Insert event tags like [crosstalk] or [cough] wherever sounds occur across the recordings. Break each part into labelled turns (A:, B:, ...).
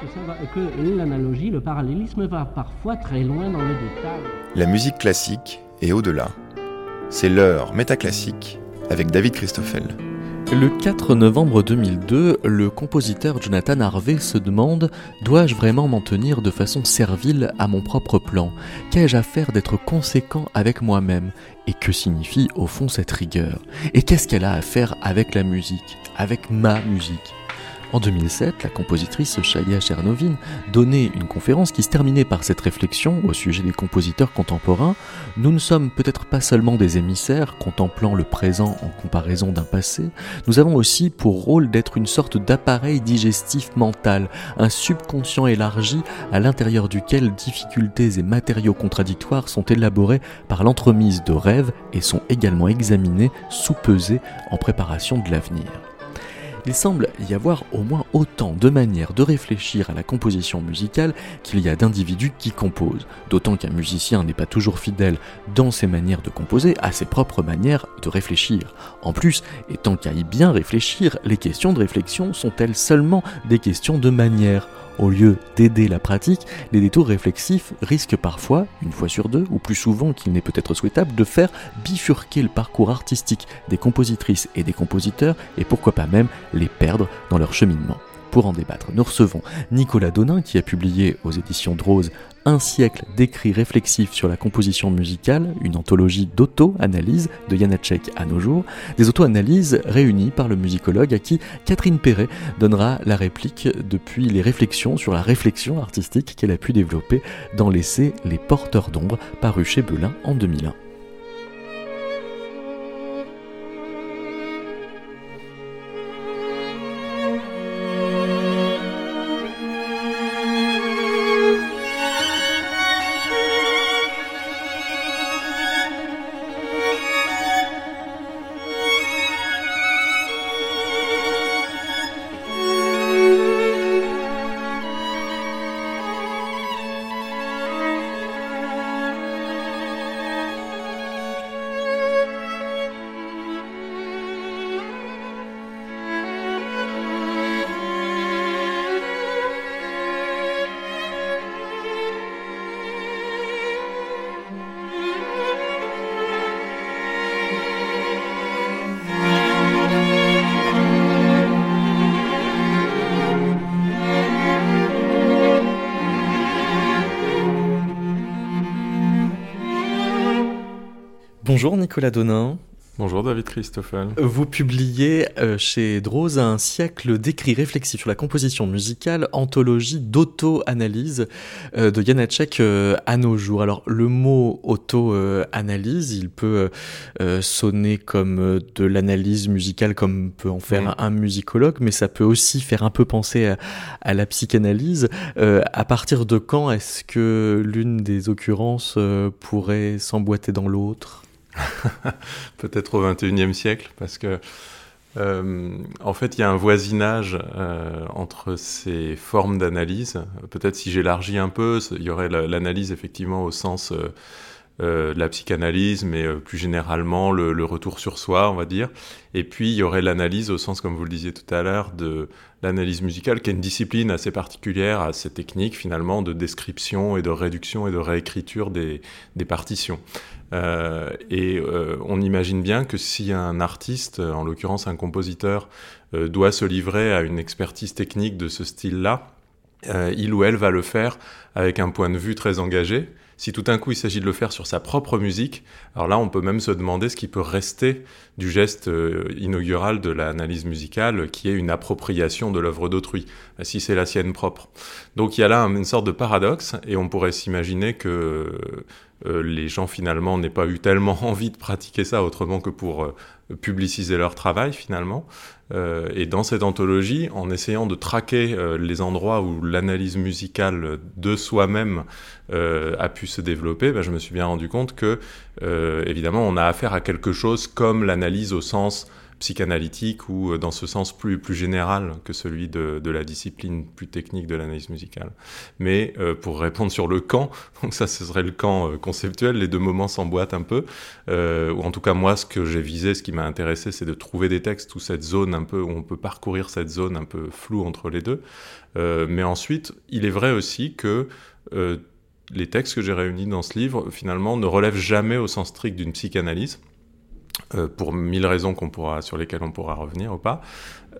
A: que, que l'analogie, le parallélisme va parfois très loin dans le détail.
B: La musique classique est au-delà. C'est l'heure métaclassique avec David Christoffel.
C: Le 4 novembre 2002, le compositeur Jonathan Harvey se demande Dois-je vraiment m'en tenir de façon servile à mon propre plan? Qu'ai-je à faire d'être conséquent avec moi-même? Et que signifie au fond cette rigueur? Et qu'est-ce qu'elle a à faire avec la musique? Avec ma musique? En 2007, la compositrice Shaya Chernovin donnait une conférence qui se terminait par cette réflexion au sujet des compositeurs contemporains. Nous ne sommes peut-être pas seulement des émissaires contemplant le présent en comparaison d'un passé, nous avons aussi pour rôle d'être une sorte d'appareil digestif mental, un subconscient élargi à l'intérieur duquel difficultés et matériaux contradictoires sont élaborés par l'entremise de rêves et sont également examinés, sous-pesés en préparation de l'avenir. Il semble y avoir au moins autant de manières de réfléchir à la composition musicale qu'il y a d'individus qui composent, d'autant qu'un musicien n'est pas toujours fidèle dans ses manières de composer à ses propres manières de réfléchir. En plus, et tant qu'à y bien réfléchir, les questions de réflexion sont-elles seulement des questions de manière? Au lieu d'aider la pratique, les détours réflexifs risquent parfois, une fois sur deux, ou plus souvent qu'il n'est peut-être souhaitable, de faire bifurquer le parcours artistique des compositrices et des compositeurs, et pourquoi pas même les perdre dans leur cheminement. Pour en débattre, nous recevons Nicolas Donin qui a publié aux éditions Drose un siècle d'écrits réflexifs sur la composition musicale, une anthologie d'auto-analyse de Janacek à nos jours, des auto-analyses réunies par le musicologue à qui Catherine Perret donnera la réplique depuis les réflexions sur la réflexion artistique qu'elle a pu développer dans l'essai Les porteurs d'ombre paru chez Belin en 2001. Nicolas Donin.
D: Bonjour David Christoffel.
C: Vous publiez euh, chez Drose un siècle d'écrits réflexifs sur la composition musicale, anthologie d'auto-analyse euh, de Janacek euh, à nos jours. Alors le mot auto-analyse, il peut sonner comme de l'analyse musicale comme peut en faire un, musicologue, mais ça peut aussi faire un peu penser à, à la psychanalyse. à partir de quand est-ce que l'une des occurrences pourrait s'emboîter dans l'autre? [laughs]
D: Peut-être au XXIe siècle, parce que euh, en fait, il y a un voisinage euh, entre ces formes d'analyse. Peut-être si j'élargis un peu, il y aurait l'analyse effectivement au sens euh, de la psychanalyse, mais plus généralement le, retour sur soi, on va dire. Et puis il y aurait l'analyse au sens, comme vous le disiez tout à l'heure, de l'analyse musicale, qui est une discipline assez particulière à ces techniques finalement de description et de réduction et de réécriture des, partitions. Euh, et euh, on imagine bien que si un artiste, en l'occurrence un compositeur, euh, doit se livrer à une expertise technique de ce style-là, il ou elle va le faire avec un point de vue très engagé. Si tout d'un coup il s'agit de le faire sur sa propre musique, alors là on peut même se demander ce qui peut rester du geste inaugural de l'analyse musicale, qui est une appropriation de l'œuvre d'autrui, si c'est la sienne propre. Donc il y a là une sorte de paradoxe, et on pourrait s'imaginer que euh, les gens finalement n'aient pas eu tellement [laughs] envie de pratiquer ça autrement que pour euh, publiciser leur travail finalement. Euh, et dans cette anthologie, en essayant de traquer les endroits où l'analyse musicale de soi-même a pu se développer, ben, je me suis bien rendu compte que évidemment on a affaire à quelque chose comme l'analyse au sens psychanalytique ou dans ce sens plus, plus général que celui de, de la discipline plus technique de l'analyse musicale. Mais pour répondre sur le camp, [laughs] donc ça ce serait le camp conceptuel, les deux moments s'emboîtent un peu, ou en tout cas moi ce que j'ai visé, ce qui m'a intéressé, c'est de trouver des textes où cette zone un peu, où on peut parcourir cette zone un peu floue entre les deux. mais ensuite, il est vrai aussi que les textes que j'ai réunis dans ce livre, finalement, ne relèvent jamais au sens strict d'une psychanalyse, euh, pour mille raisons qu'on pourra, sur lesquelles on pourra revenir ou pas.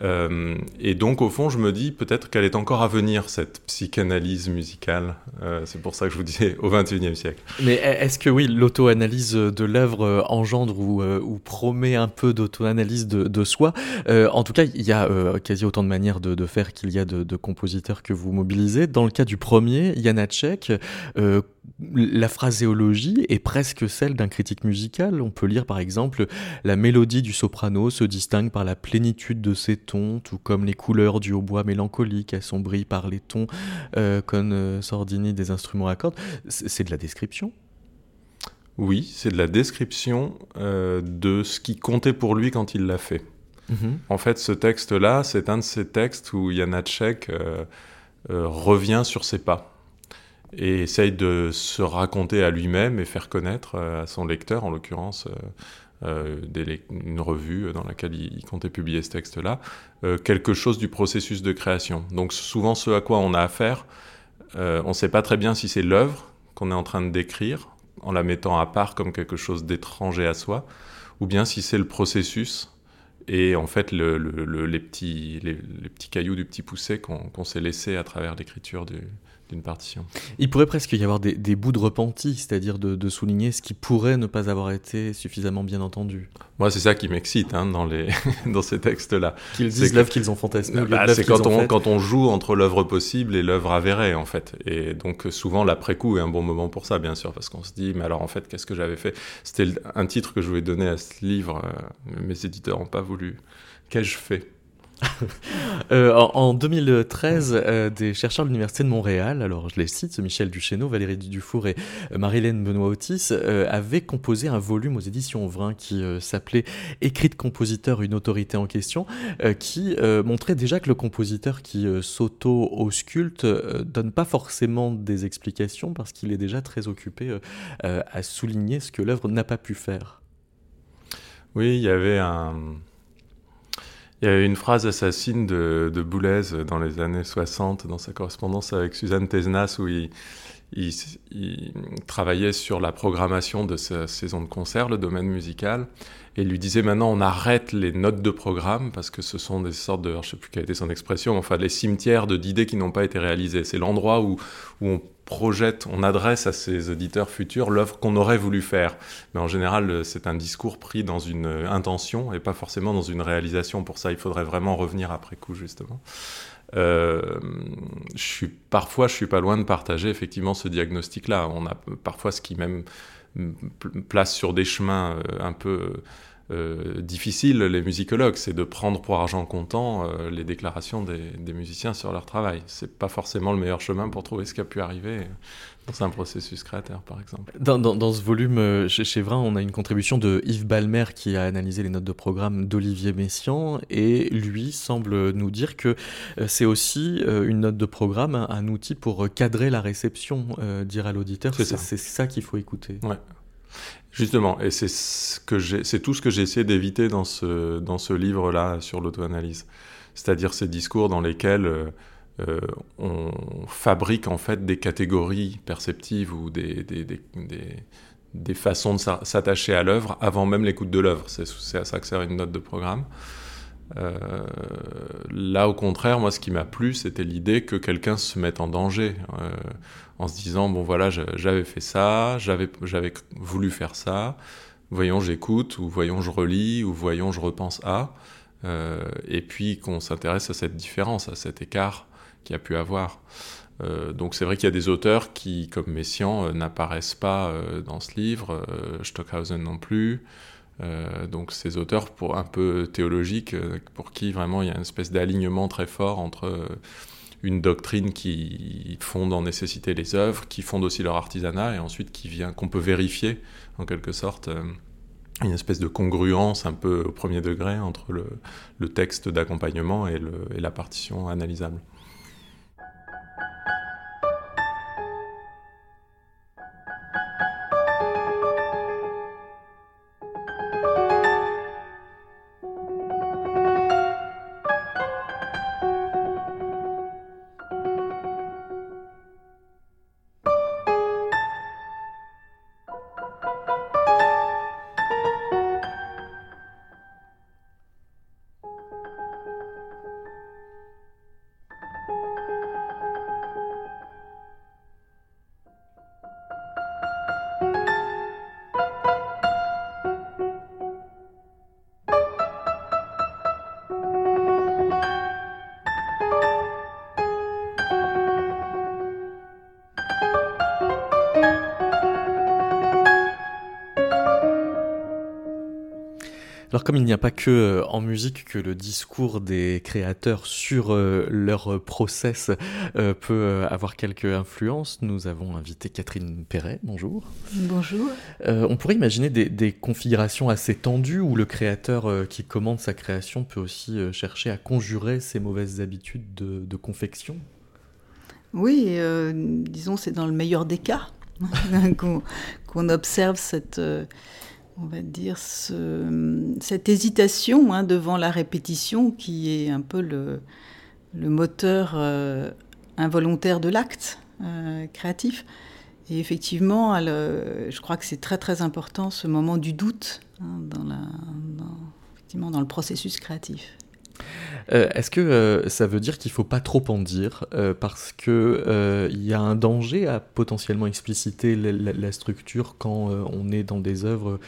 D: Euh, et donc, au fond, je me dis peut-être qu'elle est encore à venir, cette psychanalyse musicale. Euh, c'est pour ça que je vous disais au XXIe siècle.
C: Mais est-ce que oui, l'auto-analyse de l'œuvre euh, engendre ou, promet un peu d'auto-analyse de, soi? En tout cas, il y a quasi autant de manières de, faire qu'il y a de, de, compositeurs que vous mobilisez. Dans le cas du premier, Janacek, la phraséologie est presque celle d'un critique musical. On peut lire par exemple la mélodie du soprano se distingue par la plénitude de ses tons, tout comme les couleurs du hautbois mélancolique assombries par les tons euh, euh, Sordini des instruments à cordes. C'est de la description?
D: Oui, c'est de la description euh, de ce qui comptait pour lui quand il l'a fait. Mhm. En fait, ce texte-là, c'est un de ces textes où Janacek revient sur ses pas et essaye de se raconter à lui-même et faire connaître à son lecteur, en l'occurrence euh, une revue dans laquelle il, comptait publier ce texte-là, euh, quelque chose du processus de création. Donc souvent ce à quoi on a affaire, euh, on ne sait pas très bien si c'est l'œuvre qu'on est en train de décrire, en la mettant à part comme quelque chose d'étranger à soi, ou bien si c'est le processus et en fait les, petits, les, petits cailloux du petit poussé qu'on s'est laissé à travers l'écriture du, d'une partition.
C: Il pourrait presque y avoir des, bouts de repenti, c'est-à-dire de, souligner ce qui pourrait ne pas avoir été suffisamment bien entendu.
D: Moi, c'est ça qui m'excite hein, dans, les [laughs] dans ces textes-là.
C: Qu'ils disent l'œuvre qu'ils ont fantasmée.
D: Bah, c'est quand on, quand on joue entre l'œuvre possible et l'œuvre avérée, en fait. Et donc, souvent, l'après-coup est un bon moment pour ça, bien sûr, parce qu'on se dit, mais alors, en fait, qu'est-ce que j'avais fait? C'était un titre que je voulais donner à ce livre. Euh, mes éditeurs n'ont pas voulu. Qu'ai-je fait? [laughs]
C: Euh, en, 2013, euh, des chercheurs de l'Université de Montréal, alors je les cite, Michel Duchesneau, Valérie Dufour et euh, Marilène Benoît-Otis, avaient composé un volume aux éditions Vrin qui s'appelait Écrit de compositeur, une autorité en question, qui montrait déjà que le compositeur qui s'auto-ausculte donne pas forcément des explications parce qu'il est déjà très occupé à souligner ce que l'œuvre n'a pas pu faire.
D: Oui, il y avait un il y a une phrase assassine de, de Boulez dans les années 60, dans sa correspondance avec Suzanne Tesnas, où il, il, travaillait sur la programmation de sa saison de concert, le domaine musical, et il lui disait maintenant on arrête les notes de programme parce que ce sont des sortes de, je sais plus quelle était son expression, enfin les cimetières d'idées qui n'ont pas été réalisées. C'est l'endroit où, où on projette, on adresse à ses auditeurs futurs l'œuvre qu'on aurait voulu faire. Mais en général, c'est un discours pris dans une intention et pas forcément dans une réalisation. Pour ça, il faudrait vraiment revenir après coup, justement. Euh, je suis, parfois, je suis pas loin de partager effectivement ce diagnostic-là. On a parfois ce qui même place sur des chemins euh, un peu euh, difficile, les musicologues, c'est de prendre pour argent comptant euh, les déclarations des, musiciens sur leur travail. C'est pas forcément le meilleur chemin pour trouver ce qui a pu arriver dans un processus créateur, par exemple.
C: Dans, dans, ce volume, euh, chez, chez Vrin, on a une contribution de Yves Balmer qui a analysé les notes de programme d'Olivier Messiaen et lui semble nous dire que c'est aussi une note de programme, un, outil pour cadrer la réception, dire à l'auditeur. C'est ça, ça qu'il faut écouter.
D: Ouais. Justement, et c'est ce tout ce que j'ai essayé d'éviter dans ce, dans ce livre-là sur l'auto-analyse. C'est-à-dire ces discours dans lesquels euh, euh, on fabrique en fait des catégories perceptives ou des, des, des, des façons de s'attacher à l'œuvre avant même l'écoute de l'œuvre. C'est à ça que sert une note de programme. Euh, là, au contraire, moi, ce qui m'a plu, c'était l'idée que quelqu'un se mette en danger, euh, en se disant bon voilà, j'avais fait ça, j'avais voulu faire ça, voyons, j'écoute, ou voyons, je relis, ou voyons, je repense à, euh, et puis qu'on s'intéresse à cette différence, à cet écart qu'il a pu avoir. donc c'est vrai qu'il y a des auteurs qui, comme Messiaen, n'apparaissent pas dans ce livre, Stockhausen non plus. Euh, donc ces auteurs pour un peu théologiques, euh, pour qui vraiment il y a une espèce d'alignement très fort entre euh, une doctrine qui fonde en nécessité les œuvres, qui fonde aussi leur artisanat, et ensuite qu'on peut vérifier en quelque sorte une espèce de congruence un peu au premier degré entre le, texte d'accompagnement et la partition analysable.
C: Comme il n'y a pas que euh, en musique que le discours des créateurs sur euh, leur process euh, peut avoir quelques influences, nous avons invité Catherine Perret. Bonjour.
E: Bonjour.
C: on pourrait imaginer des, configurations assez tendues où le créateur qui commande sa création peut aussi chercher à conjurer ses mauvaises habitudes de, confection.
E: Oui, disons c'est dans le meilleur des cas [laughs] qu'on observe cette on va dire, cette hésitation hein, devant la répétition qui est un peu le, moteur euh, involontaire de l'acte euh, créatif. Et effectivement, je crois que c'est très très important ce moment du doute hein, dans, le processus créatif.
C: Euh, est-ce que euh, ça veut dire qu'il ne faut pas trop en dire euh, parce qu'il il y a un danger à potentiellement expliciter la, structure quand on est dans des œuvres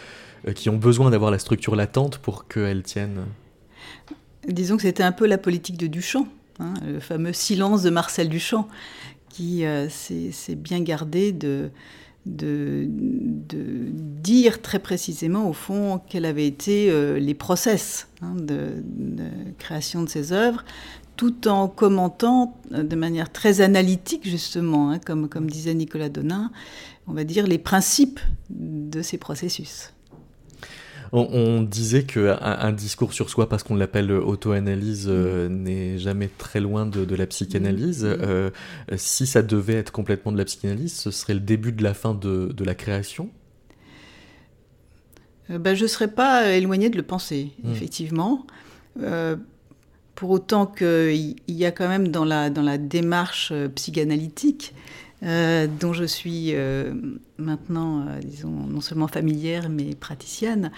C: qui ont besoin d'avoir la structure latente pour qu'elles tiennent?
E: Disons que c'était un peu la politique de Duchamp, hein, le fameux silence de Marcel Duchamp, qui s'est bien gardé de, de, dire très précisément, au fond, quels avaient été euh, les process hein, de, création de ces œuvres, tout en commentant euh, de manière très analytique, justement, hein, comme, comme disait Nicolas Donin, on va dire les principes de ces processus.
C: On, disait qu'un un discours sur soi, parce qu'on l'appelle auto-analyse, euh, mm. n'est jamais très loin de, la psychanalyse. Mm. Euh, si ça devait être complètement de la psychanalyse, ce serait le début de la fin de, la création?
E: Euh, ben, Je ne serais pas éloigné de le penser, mm. effectivement. pour autant qu'il y a quand même dans la, dans la démarche psychanalytique, dont je suis maintenant, disons, non seulement familière, mais praticienne,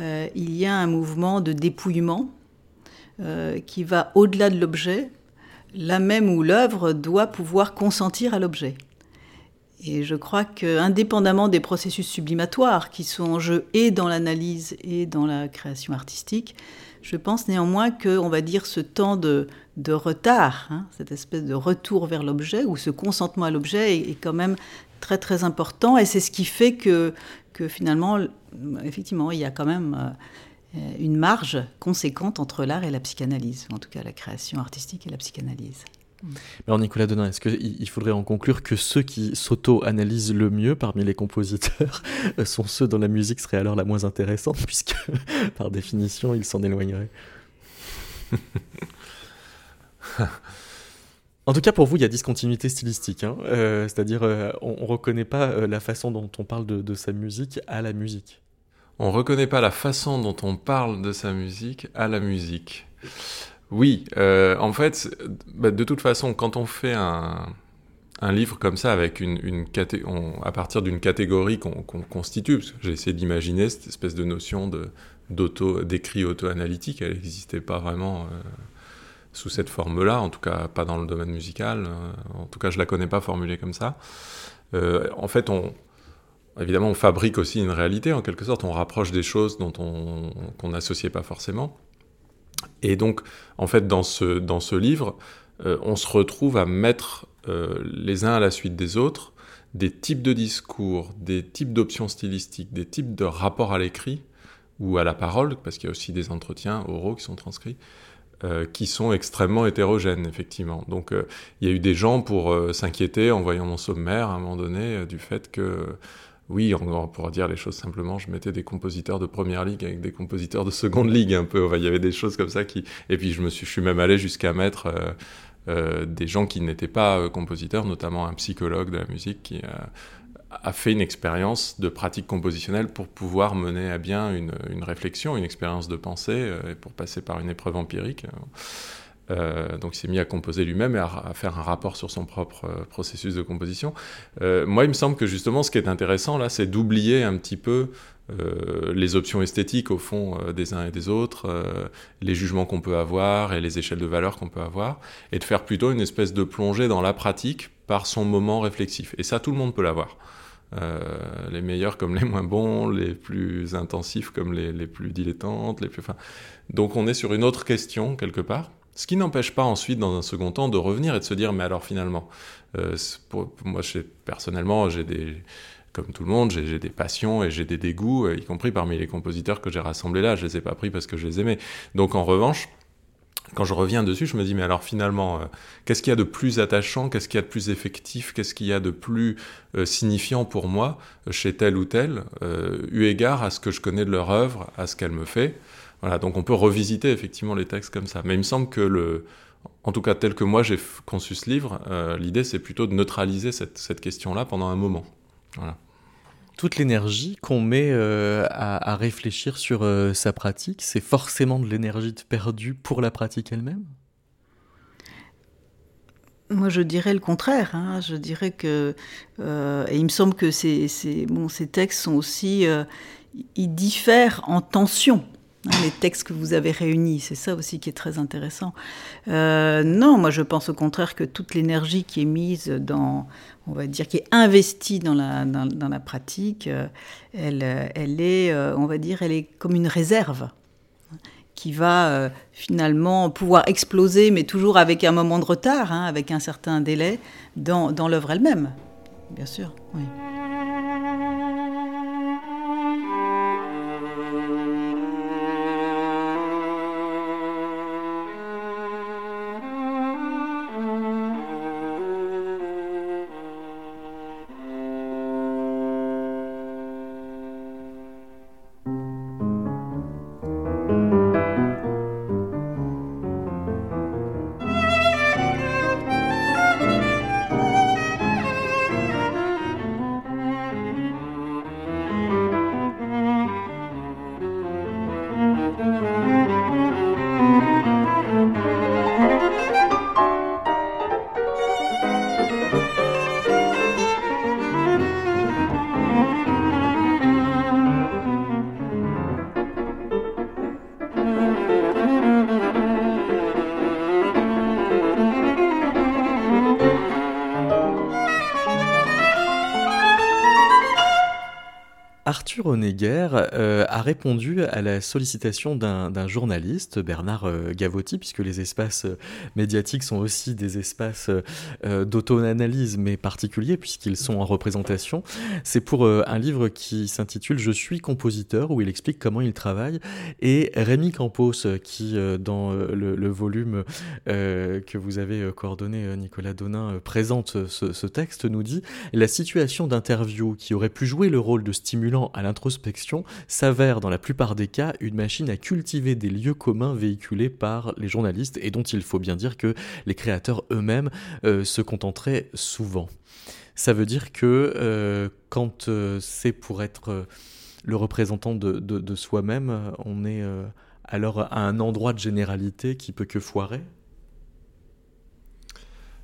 E: euh, il y a un mouvement de dépouillement euh, qui va au-delà de l'objet, là même où l'œuvre doit pouvoir consentir à l'objet. Et je crois que, indépendamment des processus sublimatoires qui sont en jeu et dans l'analyse et dans la création artistique, je pense néanmoins que, on va dire, ce temps de, retard, hein, cette espèce de retour vers l'objet ou ce consentement à l'objet est, quand même très très important et c'est ce qui fait que, que finalement, effectivement, il y a quand même euh, une marge conséquente entre l'art et la psychanalyse, en tout cas la création artistique et la psychanalyse.
C: Alors Nicolas Denain, est-ce qu'il faudrait en conclure que ceux qui s'auto-analysent le mieux parmi les compositeurs sont ceux dont la musique serait alors la moins intéressante, puisque [laughs] par définition ils s'en éloigneraient? [laughs] [laughs] En tout cas, pour vous, il y a discontinuité stylistique, hein. euh, c'est-à-dire euh, on ne reconnaît pas euh, la façon dont on parle de, sa musique à la musique.
D: On ne reconnaît pas la façon dont on parle de sa musique à la musique. Oui, en fait, bah, de toute façon, quand on fait un, livre comme ça avec une, à partir d'une catégorie qu'on constitue, parce que j'ai essayé d'imaginer cette espèce de notion d'auto, d'écrit auto-analytique, elle n'existait pas vraiment sous cette forme-là, en tout cas pas dans le domaine musical, euh, en tout cas je la connais pas formulée comme ça. Euh, en fait, on, évidemment, on fabrique aussi une réalité, en quelque sorte, on rapproche des choses dont on qu'on n'associait pas forcément. Et donc, en fait, dans ce, dans ce livre, euh, on se retrouve à mettre les uns à la suite des autres des types de discours, des types d'options stylistiques, des types de rapports à l'écrit ou à la parole, parce qu'il y a aussi des entretiens oraux qui sont transcrits, euh, qui sont extrêmement hétérogènes, effectivement. Donc euh, il y a eu des gens pour euh, s'inquiéter en voyant mon sommaire à un moment donné du fait que oui, on, pourrait dire les choses simplement, je mettais des compositeurs de première ligue avec des compositeurs de seconde ligue un peu. il y avait des choses comme ça qui. Et puis je me suis, je suis même allé jusqu'à mettre euh, euh, des gens qui n'étaient pas compositeurs, notamment un psychologue de la musique qui a fait une expérience de pratique compositionnelle pour pouvoir mener à bien une, une réflexion, une expérience de pensée, et pour passer par une épreuve empirique. Euh, donc il s'est mis à composer lui-même et à, faire un rapport sur son propre euh, processus de composition. Euh, moi, il me semble que justement, ce qui est intéressant là, c'est d'oublier un petit peu les options esthétiques au fond des uns et des autres, les jugements qu'on peut avoir et les échelles de valeur qu'on peut avoir, et de faire plutôt une espèce de plongée dans la pratique par son moment réflexif. Et ça, tout le monde peut l'avoir. les meilleurs comme les moins bons, les plus intensifs comme les, les plus dilettantes, les plus. Enfin, donc on est sur une autre question quelque part. Ce qui n'empêche pas ensuite, dans un second temps, de revenir et de se dire, mais alors finalement, euh, moi, personnellement, j'ai des, comme tout le monde, j'ai des passions et j'ai des dégoûts, euh, y compris parmi les compositeurs que j'ai rassemblés là. Je les ai pas pris parce que je les aimais. Donc en revanche, quand je reviens dessus, je me dis, mais alors finalement, euh, qu'est-ce qu'il y a de plus attachant, qu'est-ce qu'il y a de plus effectif, qu'est-ce qu'il y a de plus signifiant pour moi chez tel ou tel, eu égard à ce que je connais de leur œuvre, à ce qu'elle me fait? Voilà, donc on peut revisiter effectivement les textes comme ça. Mais il me semble que le, en tout cas tel que moi j'ai conçu ce livre, euh, l'idée c'est plutôt de neutraliser cette, cette question-là pendant un moment. Voilà.
C: Toute l'énergie qu'on met euh, à, à, réfléchir sur euh, sa pratique, c'est forcément de l'énergie perdue pour la pratique elle-même?
E: Moi, je dirais le contraire. Hein. Je dirais que, euh, et il me semble que ces, ces, bon, ces textes sont aussi, euh, ils diffèrent en tension. Hein, les textes que vous avez réunis, c'est ça aussi qui est très intéressant. Euh, non, moi je pense au contraire que toute l'énergie qui est mise dans, on va dire, qui est investie dans la, dans, la pratique, euh, elle, elle est, euh, on va dire, elle est comme une réserve qui va finalement pouvoir exploser, mais toujours avec un moment de retard, hein, avec un certain délai, dans, dans l'œuvre elle-même, bien sûr. Oui.
C: Euh, a répondu à la sollicitation d'un journaliste, Bernard euh, Gavotti, puisque les espaces euh, médiatiques sont aussi des espaces d'auto-analyse, mais particuliers, puisqu'ils sont en représentation. C'est pour un livre qui s'intitule Je suis compositeur, où il explique comment il travaille. Et Rémi Campos, qui, dans le, volume que vous avez coordonné, Nicolas Donin, présente ce texte, nous dit La situation d'interview qui aurait pu jouer le rôle de stimulant à l'introspection s'avère dans la plupart des cas une machine à cultiver des lieux communs véhiculés par les journalistes et dont il faut bien dire que les créateurs eux-mêmes euh, se contenteraient souvent. Ça veut dire que euh, quand euh, c'est pour être le représentant de, soi-même, on est alors à un endroit de généralité qui peut que foirer?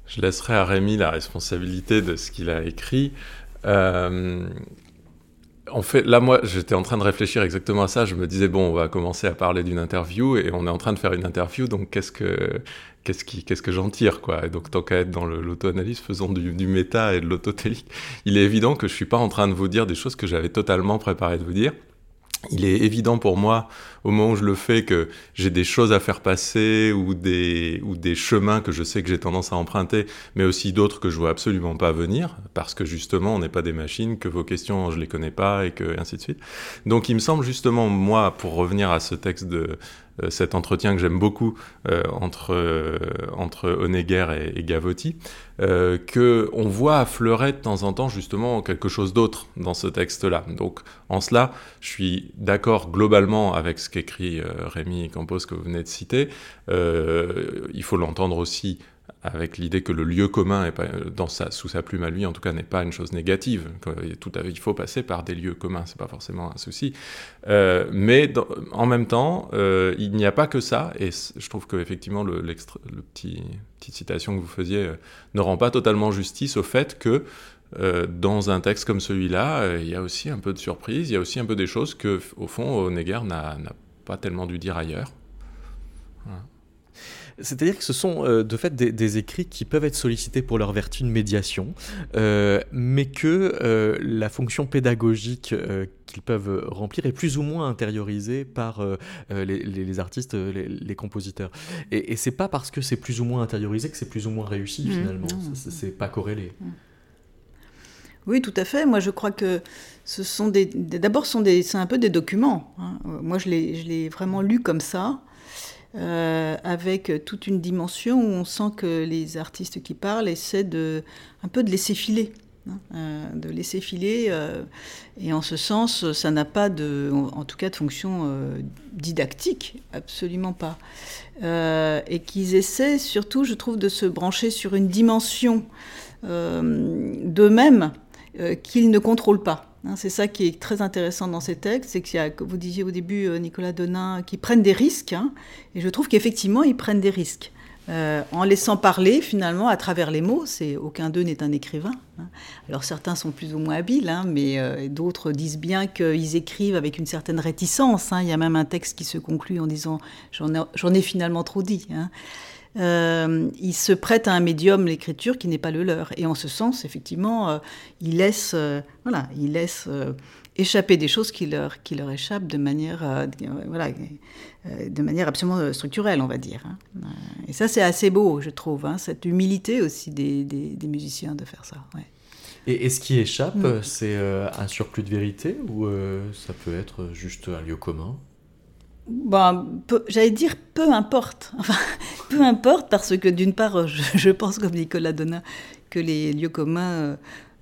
D: Je laisserai à Rémi la responsabilité de ce qu'il a écrit. En fait, là, moi, j'étais en train de réfléchir exactement à ça. Je me disais, bon, on va commencer à parler d'une interview et on est en train de faire une interview, donc qu'est-ce que, qu'est-ce qui, qu'est-ce que j'en tire, quoi? Et donc, tant qu'à être dans l'auto-analyse, faisons du, du, méta et de l'autotélique. Il est évident que je suis pas en train de vous dire des choses que j'avais totalement préparé de vous dire il est évident pour moi, au moment où je le fais, que j'ai des choses à faire passer ou des, ou des chemins que je sais que j'ai tendance à emprunter, mais aussi d'autres que je vois absolument pas venir, parce que justement, on n'est pas des machines, que vos questions, je les connais pas, et que ainsi de suite. Donc, il me semble justement, moi, pour revenir à ce texte de, cet entretien que j'aime beaucoup entre, entre Honegger et, et Gavotti, que on voit affleurer de temps en temps justement quelque chose d'autre dans ce texte-là. Donc en cela, je suis d'accord globalement avec ce qu'écrit Rémi Campos que vous venez de citer. il faut l'entendre aussi avec l'idée que le lieu commun, est pas, sa, sous sa plume à lui, en tout cas, n'est pas une chose négative. Tout il faut passer par des lieux communs, c'est pas forcément un souci. Euh, mais en même temps, euh, il n'y a pas que ça, et je trouve que effectivement le, petit petite citation que vous faisiez euh, ne rend pas totalement justice au fait que dans un texte comme celui-là, il y a aussi un peu de surprise, il y a aussi un peu des choses que, au fond, Honegger n'a pas tellement dû dire ailleurs.
C: Voilà. C'est-à-dire que ce sont euh, de fait des, écrits qui peuvent être sollicités pour leur vertu de médiation, euh, mais que euh, la fonction pédagogique qu'ils peuvent remplir est plus ou moins intériorisée par les, artistes, les, compositeurs. Et, et c'est pas parce que c'est plus ou moins intériorisé que c'est plus ou moins réussi mmh. finalement. C'est pas corrélé. Mmh.
E: Oui, tout à fait. Moi, je crois que ce sont des. D'abord, c'est un peu des documents. Hein. Moi, je l'ai vraiment lu comme ça. Euh, avec toute une dimension où on sent que les artistes qui parlent essaient de, un peu de laisser filer. Hein, euh, de laisser filer. Euh, et en ce sens, ça n'a pas de, en, tout cas de fonction didactique, absolument pas. et qu'ils essaient surtout, je trouve, de se brancher sur une dimension d'eux-mêmes qu'ils ne contrôlent pas. Hein, c'est ça qui est très intéressant dans ces textes, c'est qu'il y a, comme vous disiez au début, euh, Nicolas Donin, qui prennent des risques, hein, et je trouve qu'effectivement, ils prennent des risques. Euh, en laissant parler finalement à travers les mots, aucun d'eux n'est un écrivain. Hein. Alors certains sont plus ou moins habiles, mais euh, d'autres disent bien qu'ils écrivent avec une certaine réticence. Il y a même un texte qui se conclut en disant j'en ai, finalement trop dit. Euh, il se prête à un médium, l'écriture, qui n'est pas le leur. Et en ce sens, effectivement, euh, il laisse, euh, voilà, il laisse échapper des choses qui leur, qui leur échappent de manière, voilà, de manière absolument structurelle, on va dire. Hein. Et ça, c'est assez beau, je trouve, hein, cette humilité aussi des, des, musiciens de faire ça.
C: Et, ce qui échappe, mm. c'est un surplus de vérité ou ça peut être juste un lieu commun?
E: Bon, j'allais dire peu importe. [laughs] Enfin, peu importe parce que d'une part, je, pense comme Nicolas Donat que les lieux communs euh,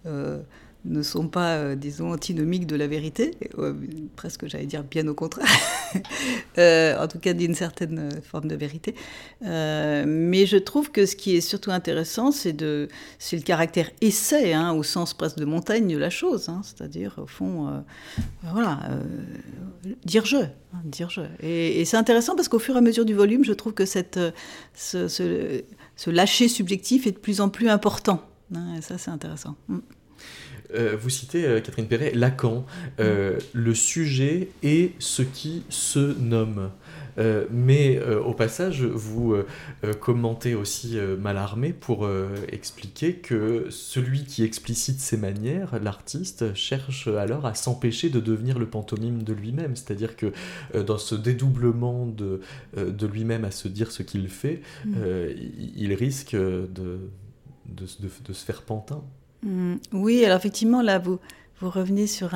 E: euh, ne sont pas, euh, disons, antinomiques de la vérité, presque j'allais dire bien au contraire, [laughs] euh, en tout cas d'une certaine euh, forme de vérité. mais je trouve que ce qui est surtout intéressant, c'est le caractère essai, hein, au sens presque de montagne de la chose, hein, c'est-à-dire au fond, voilà, dire je, hein, dire je. Et, c'est intéressant parce qu'au fur et à mesure du volume, je trouve que ce, lâcher subjectif est de plus en plus important. et ça, c'est intéressant. Mm.
C: Euh, vous citez, euh, Catherine Perret, Lacan, euh, le sujet est ce qui se nomme. mais au passage, vous commentez aussi Malarmé pour expliquer que celui qui explicite ses manières, l'artiste, cherche alors à s'empêcher de devenir le pantomime de lui-même. C'est-à-dire que dans ce dédoublement de, de lui-même à se dire ce qu'il fait, mm. il, risque de, de, de se faire pantin.
E: Mm. oui, alors effectivement, là, vous, revenez sur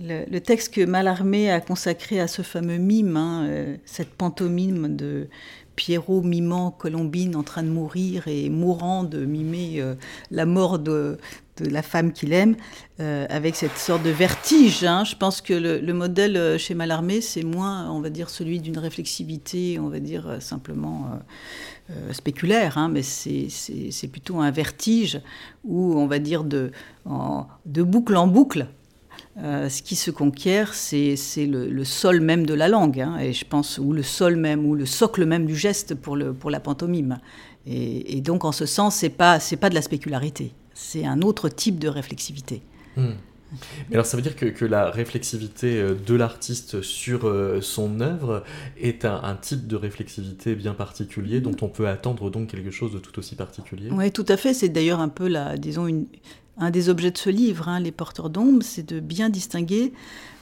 E: le, texte que Mallarmé a consacré à ce fameux mime, hein, euh, cette pantomime de Pierrot mimant Colombine en train de mourir et mourant de mimer euh, la mort de, la femme qu'il aime, euh, avec cette sorte de vertige. Hein. Je pense que le, modèle chez Mallarmé, c'est moins, on va dire, celui d'une réflexivité, on va dire, simplement euh, spéculaire, hein, mais c'est plutôt un vertige où, on va dire, de, boucle en boucle, euh, ce qui se conquiert, c'est le, sol même de la langue, hein, et je pense, ou le sol même, ou le socle même du geste pour la pantomime. Et, donc, en ce sens, c'est pas, pas de la spécularité, c'est un autre type de réflexivité.
C: Hmm. Mais alors ça veut dire que, la réflexivité euh, de l'artiste sur euh, son œuvre est un, type de réflexivité bien particulier dont on peut attendre donc quelque chose de tout aussi particulier?
E: Oui, tout à fait. C'est d'ailleurs un peu la, disons, une, un des objets de ce livre, hein, Les porteurs d'ombre, c'est de bien distinguer,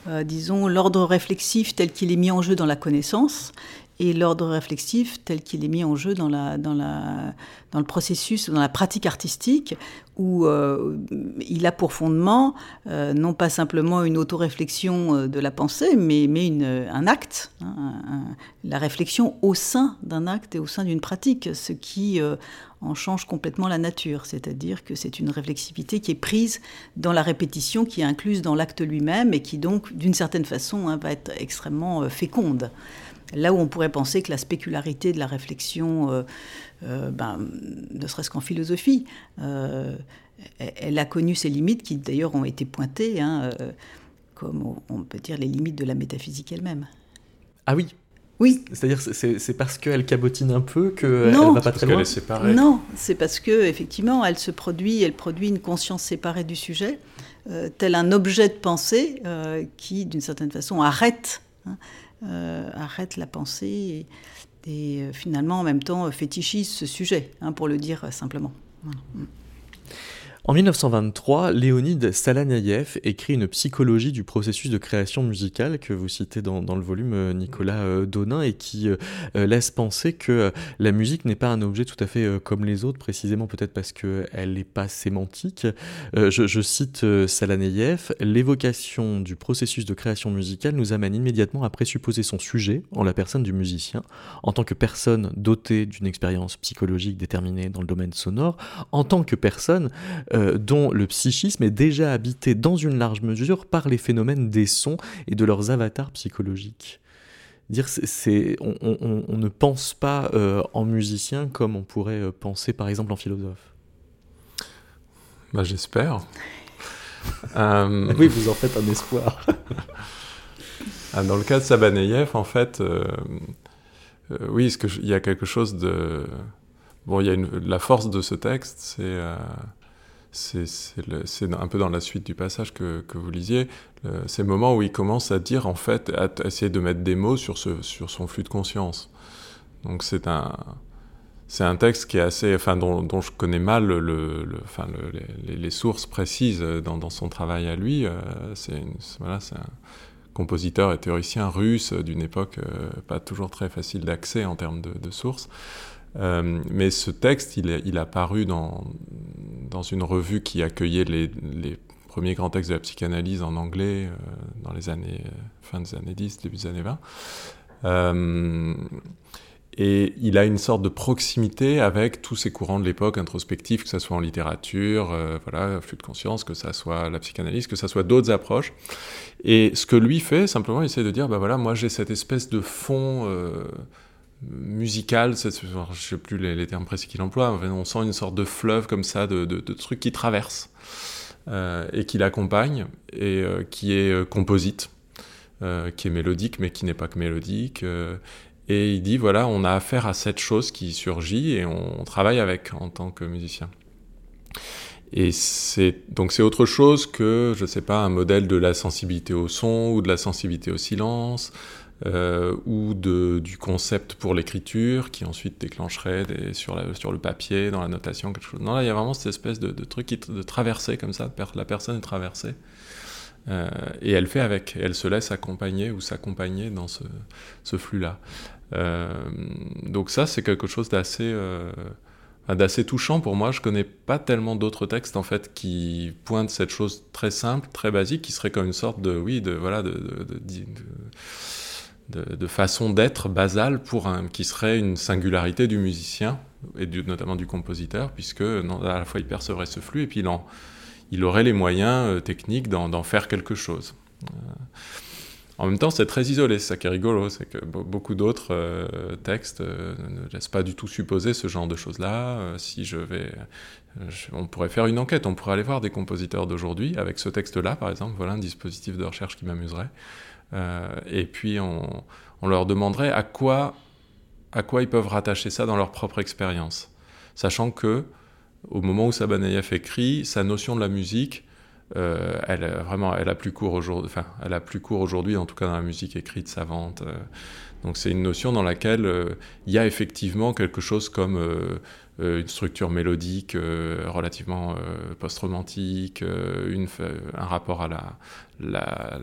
E: euh, disons, l'ordre réflexif tel qu'il est mis en jeu dans la connaissance et l'ordre réflexif tel qu'il est mis en jeu dans, le processus, dans la pratique artistique, où euh, il a pour fondement euh, non pas simplement une autoréflexion euh, de la pensée, mais, un acte, hein, la réflexion au sein d'un acte et au sein d'une pratique, ce qui en change complètement la nature, c'est-à-dire que c'est une réflexivité qui est prise dans la répétition, qui est incluse dans l'acte lui-même et qui donc, d'une certaine façon, hein, va être extrêmement féconde. Là où on pourrait penser que la spécularité de la réflexion, euh, euh, ben, ne serait-ce qu'en philosophie, euh, elle a connu ses limites qui d'ailleurs ont été pointées, hein, comme on peut dire les limites de la métaphysique elle-même.
C: Ah oui,
E: oui.
C: C'est-à-dire c'est parce qu'elle cabotine un peu qu'elle ne va pas très loin.
D: Est séparée.
E: Non, c'est parce que effectivement elle se produit, elle produit une conscience séparée du sujet, tel un objet de pensée qui d'une certaine façon arrête hein, euh, arrête la pensée et, euh, finalement en même temps fétichise ce sujet, hein, pour le dire simplement. Mm.
C: En 1923, Léonide Salanaïev écrit une psychologie du processus de création musicale que vous citez dans, le volume euh, Nicolas euh, Donin et qui euh, laisse penser que la musique n'est pas un objet tout à fait comme les autres, précisément peut-être parce qu'elle n'est pas sémantique. Je, cite Salanaïev, l'évocation du processus de création musicale nous amène immédiatement à présupposer son sujet en la personne du musicien, en tant que personne dotée d'une expérience psychologique déterminée dans le domaine sonore, en tant que personne euh, dont le psychisme est déjà habité dans une large mesure par les phénomènes des sons et de leurs avatars psychologiques. Dire, c'est, on, ne pense pas euh, en musicien comme on pourrait euh, penser par exemple en philosophe.
D: Bah, j'espère. [laughs]
C: oui, vous en faites un espoir. [laughs]
D: Ah, dans le cas de Sabaneyev, en fait, oui, il y a quelque chose de. Bon, il y a une, la force de ce texte, c'est c'est un peu dans la suite du passage que, vous lisiez, ces moments où il commence à dire, en fait, à, essayer de mettre des mots sur, ce, sur son flux de conscience. Donc c'est un, c'est un texte qui est assez, enfin, dont, je connais mal le, les, sources précises dans, son travail à lui. Euh, c'est voilà, un compositeur et théoricien russe d'une époque euh, pas toujours très facile d'accès en termes de sources. Euh, mais ce texte, il, est, il a paru dans, dans une revue qui accueillait les, premiers grands textes de la psychanalyse en anglais euh, dans les années, euh, fin des années 10, début des années 20. Euh, et il a une sorte de proximité avec tous ces courants de l'époque introspectifs, que ce soit en littérature, voilà, flux de conscience, que ça soit la psychanalyse, que ça soit d'autres approches. Et ce que lui fait, simplement, il essaie de dire, bah voilà, moi j'ai cette espèce de fond musical, je ne sais plus les, termes précis qu'il emploie, on sent une sorte de fleuve comme ça, de, trucs qui traversent euh, et qui l'accompagnent et euh, qui est euh, composite, qui est mélodique mais qui n'est pas que mélodique. et il dit voilà, on a affaire à cette chose qui surgit et on, travaille avec en tant que musicien. Et c'est donc c'est autre chose que je sais pas un modèle de la sensibilité au son ou de la sensibilité au silence euh, ou de, du concept pour l'écriture qui ensuite déclencherait sur, sur le papier, dans la notation, quelque chose. Non, là, il y a vraiment cette espèce de, truc qui, de traverser comme ça, la personne est traversée. Euh, et elle fait avec, elle se laisse accompagner ou s'accompagner dans ce, ce flux-là. Euh, donc ça, c'est quelque chose d'assez d'assez touchant pour moi. Je connais pas tellement d'autres textes en fait qui pointent cette chose très simple, très basique, qui serait comme une sorte de oui, de voilà, de, façon d'être basale pour un, qui serait une singularité du musicien et notamment du compositeur, puisque à la fois il percevrait ce flux et puis il, il aurait les moyens euh, techniques d'en faire quelque chose. Euh, en même temps, c'est très isolé, c'est ça qui est rigolo, c'est que beaucoup d'autres euh, textes ne laissent pas du tout supposer ce genre de choses-là. si je vais, on pourrait faire une enquête, on pourrait aller voir des compositeurs d'aujourd'hui avec ce texte-là, par exemple. Voilà un dispositif de recherche qui m'amuserait. Euh, et puis on, leur demanderait à quoi, ils peuvent rattacher ça dans leur propre expérience. Sachant que au moment où Sabaneyev écrit, sa notion de la musique, euh, elle vraiment, elle a plus court aujourd'hui, en tout cas dans la musique écrite savante, euh, Donc c'est une notion dans laquelle il y a effectivement quelque chose comme une structure mélodique relativement post-romantique, un rapport à la,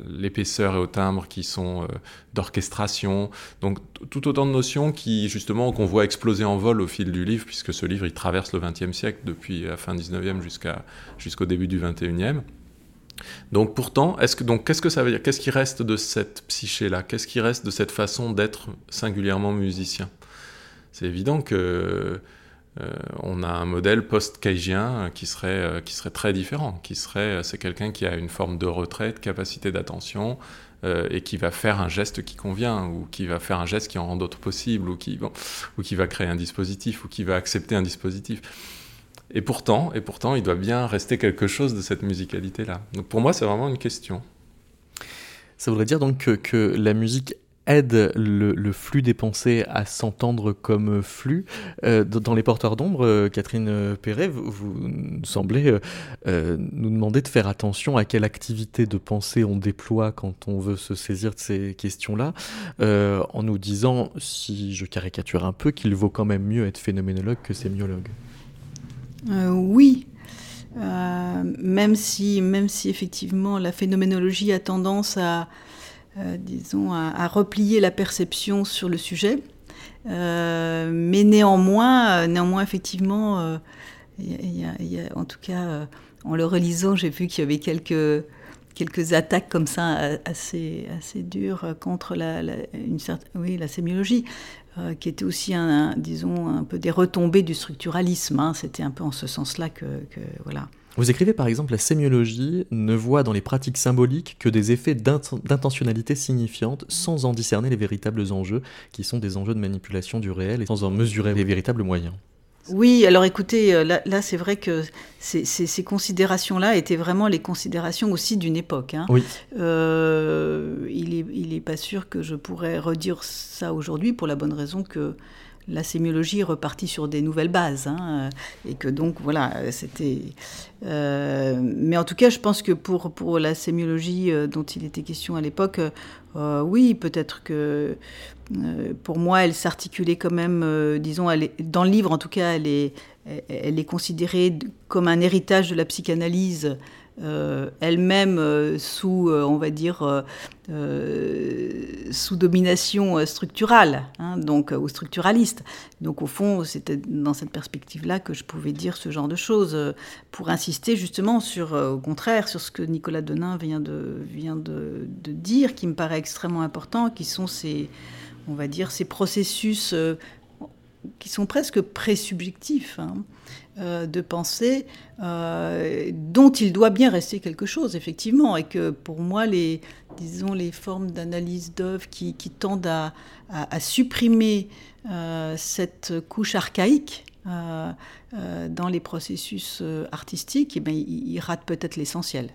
D: l'épaisseur et au timbre qui sont euh, d'orchestration. Donc tout autant de notions qui justement qu'on voit exploser en vol au fil du livre, puisque ce livre il traverse le XXe siècle depuis la fin 19e jusqu'à jusqu'au début du XXIe. Donc pourtant, est-ce que donc qu'est-ce que ça veut dire? Qu'est-ce qui reste de cette psyché-là? Qu'est-ce qui reste de cette façon d'être singulièrement musicien? C'est évident que on a un modèle post-kaygien qui serait, euh, qui serait très différent, qui serait, euh, c'est quelqu'un qui a une forme de retraite, capacité d'attention, et qui va faire un geste qui convient, ou qui va faire un geste qui en rend d'autres possibles, ou qui, ou qui va créer un dispositif, ou qui va accepter un dispositif. Et pourtant, et pourtant, il doit bien rester quelque chose de cette musicalité-là. Donc pour moi, c'est vraiment une question.
C: Ça voudrait dire donc que la musique aide le, flux des pensées à s'entendre comme flux. Euh, dans Les Porteurs d'ombre, euh, Catherine Perret, vous, semblez euh, nous demander de faire attention à quelle activité de pensée on déploie quand on veut se saisir de ces questions-là, en nous disant, si je caricature un peu, qu'il vaut quand même mieux être phénoménologue que sémiologue.
E: oui, même, si, même si effectivement la phénoménologie a tendance à, euh, disons, à, replier la perception sur le sujet. Euh, mais néanmoins, euh, néanmoins effectivement, en tout cas, en le relisant, j'ai vu qu'il y avait quelques, quelques attaques comme ça assez, assez dures contre la, une oui, la sémiologie, qui était aussi, un, disons, un peu des retombées du structuralisme. Hein. C'était un peu en ce sens-là que, que, voilà.
C: Vous écrivez par exemple la sémiologie ne voit dans les pratiques symboliques que des effets d'intentionnalité signifiante sans en discerner les véritables enjeux, qui sont des enjeux de manipulation du réel et sans en mesurer les véritables moyens.
E: Oui, alors écoutez, euh, là, c'est vrai que ces, considérations-là étaient vraiment les considérations aussi d'une époque. Hein.
C: Oui.
E: Euh, il n'est il est pas sûr que je pourrais redire ça aujourd'hui pour la bonne raison que la sémiologie est repartie sur des nouvelles bases. Hein, et que donc, voilà, c'était. Euh, mais en tout cas, je pense que pour, pour la sémiologie euh, dont il était question à l'époque, euh, oui, peut-être que pour moi, elle s'articulait quand même, disons, dans le livre en tout cas, elle est, elle est considérée comme un héritage de la psychanalyse euh, elle-même euh, sous, euh, on va dire, sous domination structurale, hein, donc ou structuraliste. Donc au fond, c'était dans cette perspective-là que je pouvais dire ce genre de choses pour insister justement sur, au contraire, sur ce que Nicolas Denain vient de vient de, dire, qui me paraît extrêmement important, qui sont ces, on va dire, ces processus qui sont presque présubjectifs. Hein. Euh, de pensée euh, dont il doit bien rester quelque chose, effectivement, et que pour moi, les, disons, les formes d'analyse d'œuvre qui, tendent à, supprimer euh, cette couche archaïque dans les processus artistiques, eh bien, ils ratent peut-être l'essentiel.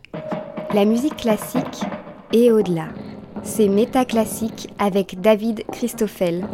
F: La musique classique et au-delà. C'est Métaclassique avec David Christoffel.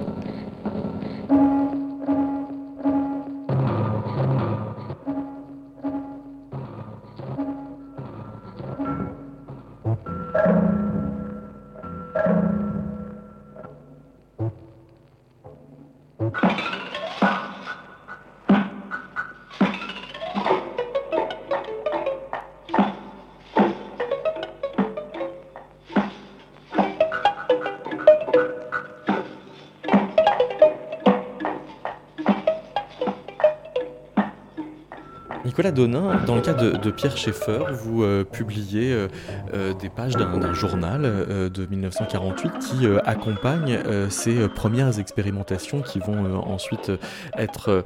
C: Nicolas Donin, dans le cas de, Pierre Schaeffer, vous euh, publiez euh, euh, des pages d'un journal de 1948 qui accompagne ces premières expérimentations qui vont ensuite être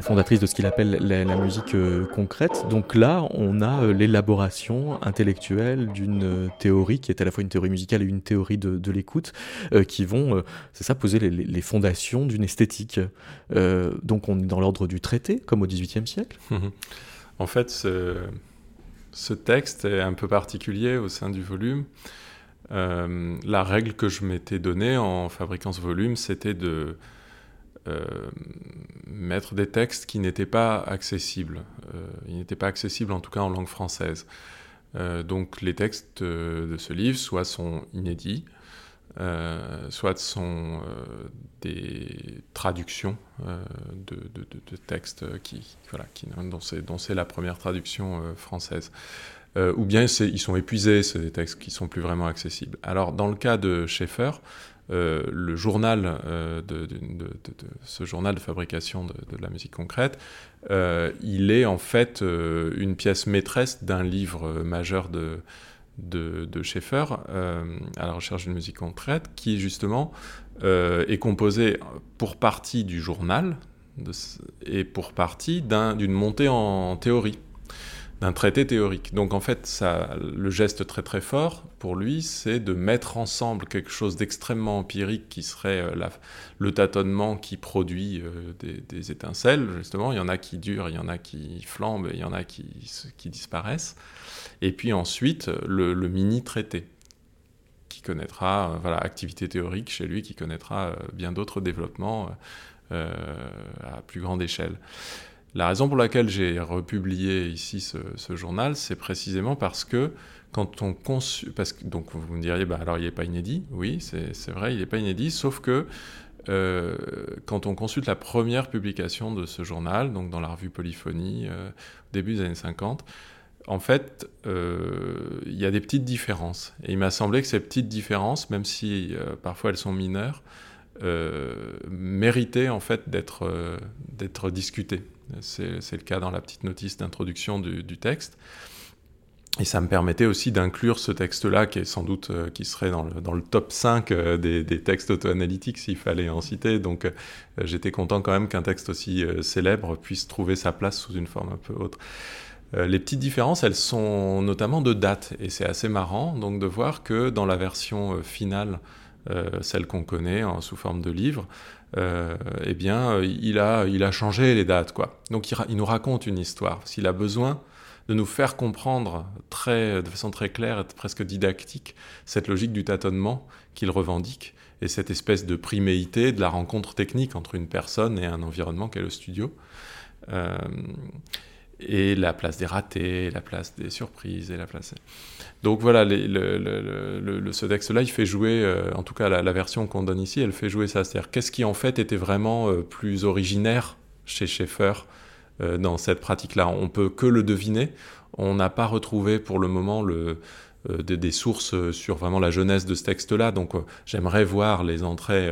C: fondatrices de ce qu'il appelle la, musique concrète. Donc là, on a l'élaboration intellectuelle d'une théorie qui est à la fois une théorie musicale et une théorie de, l'écoute, qui vont, c'est ça, poser les fondations d'une esthétique. donc on est dans l'ordre du traité, comme au XVIIIe siècle. [laughs]
D: en fait, ce, texte est un peu particulier au sein du volume. Euh, la règle que je m'étais donnée en fabriquant ce volume, c'était de euh, mettre des textes qui n'étaient pas accessibles. Euh, ils n'étaient pas accessibles en tout cas en langue française. donc les textes de ce livre soit sont inédits, soit sont des traductions de, de, textes qui, voilà, qui, dont c'est la première traduction française. ou bien ils sont épuisés, c'est des textes qui sont plus vraiment accessibles. Alors dans le cas de Schaeffer, euh, le journal euh, de, ce journal de fabrication de, la musique concrète, euh, il est en fait une pièce maîtresse d'un livre majeur de, de, Schaeffer, à la recherche d'une musique concrète, qui justement est composé pour partie du journal et pour partie d'une montée en théorie d'un traité théorique. Donc en fait, le geste très très fort pour lui, c'est de mettre ensemble quelque chose d'extrêmement empirique qui serait euh, le tâtonnement qui produit euh, des, étincelles, justement. Il y en a qui durent, il y en a qui flambent, il y en a qui, disparaissent. Et puis ensuite, le, mini-traité qui connaîtra, euh, voilà, activité théorique chez lui, qui connaîtra bien d'autres développements à plus grande échelle. La raison pour laquelle j'ai republié ici ce, journal, c'est précisément parce que quand on conçut, parce que donc vous me diriez, bah alors il n'est pas inédit, oui, c'est vrai, il n'est pas inédit, sauf que euh, quand on consulte la première publication de ce journal, donc dans la revue Polyphonie, euh, début des années 50, en fait, euh, il y a des petites différences. Et il m'a semblé que ces petites différences, même si parfois elles sont mineures, méritaient en fait d'être discutées. C'est le cas dans la petite notice d'introduction du, texte. Et ça me permettait aussi d'inclure ce texte-là, qui est sans doute, euh, qui serait dans le, top 5 euh, des, textes auto-analytiques s'il fallait en citer. Donc euh, j'étais content quand même qu'un texte aussi célèbre puisse trouver sa place sous une forme un peu autre. les petites différences, elles sont notamment de date. Et c'est assez marrant donc de voir que dans la version finale, celle qu'on connaît sous forme de livre, euh, eh bien, il a, il a changé les dates, quoi. Donc, il, nous raconte une histoire. S'il a besoin de nous faire comprendre très, de façon très claire et presque didactique cette logique du tâtonnement qu'il revendique et cette espèce de priméité de la rencontre technique entre une personne et un environnement qu'est le studio. Euh, et la place des ratés, la place des surprises et la place. Donc voilà, ce texte-là, il fait jouer, euh, en tout cas la, version qu'on donne ici, elle fait jouer ça. C'est-à-dire qu'est-ce qui en fait était vraiment euh, plus originaire chez Schaeffer euh, dans cette pratique-là? On peut que le deviner. On n'a pas retrouvé pour le moment des, sources sur vraiment la jeunesse de ce texte-là. Donc j'aimerais voir les entrées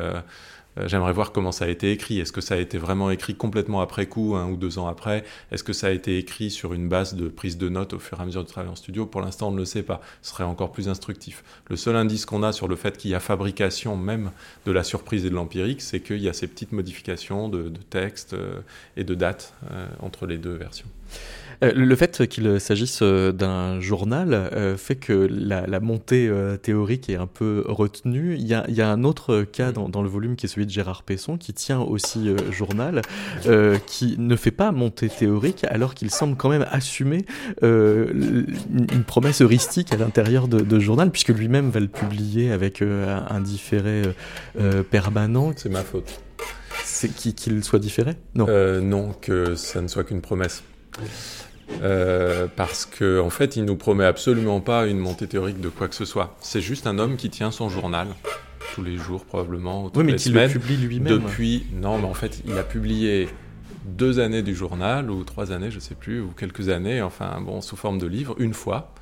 D: j'aimerais voir comment ça a été écrit. Est-ce que ça a été vraiment écrit complètement après coup, un ou deux ans après? Est-ce que ça a été écrit sur une base de prise de notes au fur et à mesure du travail en studio? Pour l'instant, on ne le sait pas. Ce serait encore plus instructif. Le seul indice qu'on a sur le fait qu'il y a fabrication même de la surprise et de l'empirique, c'est qu'il y a ces petites modifications de, texte euh, et de date euh, entre les deux versions.
C: Euh, le fait qu'il s'agisse euh, d'un journal euh, fait que la, montée théorique est un peu retenue. Il y a, un autre cas dans, le volume qui est celui de Gérard Pesson, qui tient aussi journal, qui ne fait pas montée théorique alors qu'il semble quand même assumer une promesse heuristique à l'intérieur de, journal, puisque lui-même va le publier avec un différé permanent.
D: C'est ma faute.
C: C'est qu'il soit différé?
D: Non. non, que ça ne soit qu'une promesse. Euh, parce qu'en en fait, il nous promet absolument pas une montée théorique de quoi que ce soit. C'est juste un homme qui tient son journal tous les jours probablement, toutes
C: oui, mais
D: les semaines,
C: le publie lui-même.
D: Depuis, non, mais en fait, il a publié deux années du journal ou trois années, je sais plus, ou quelques années, enfin bon, sous forme de livre, une fois.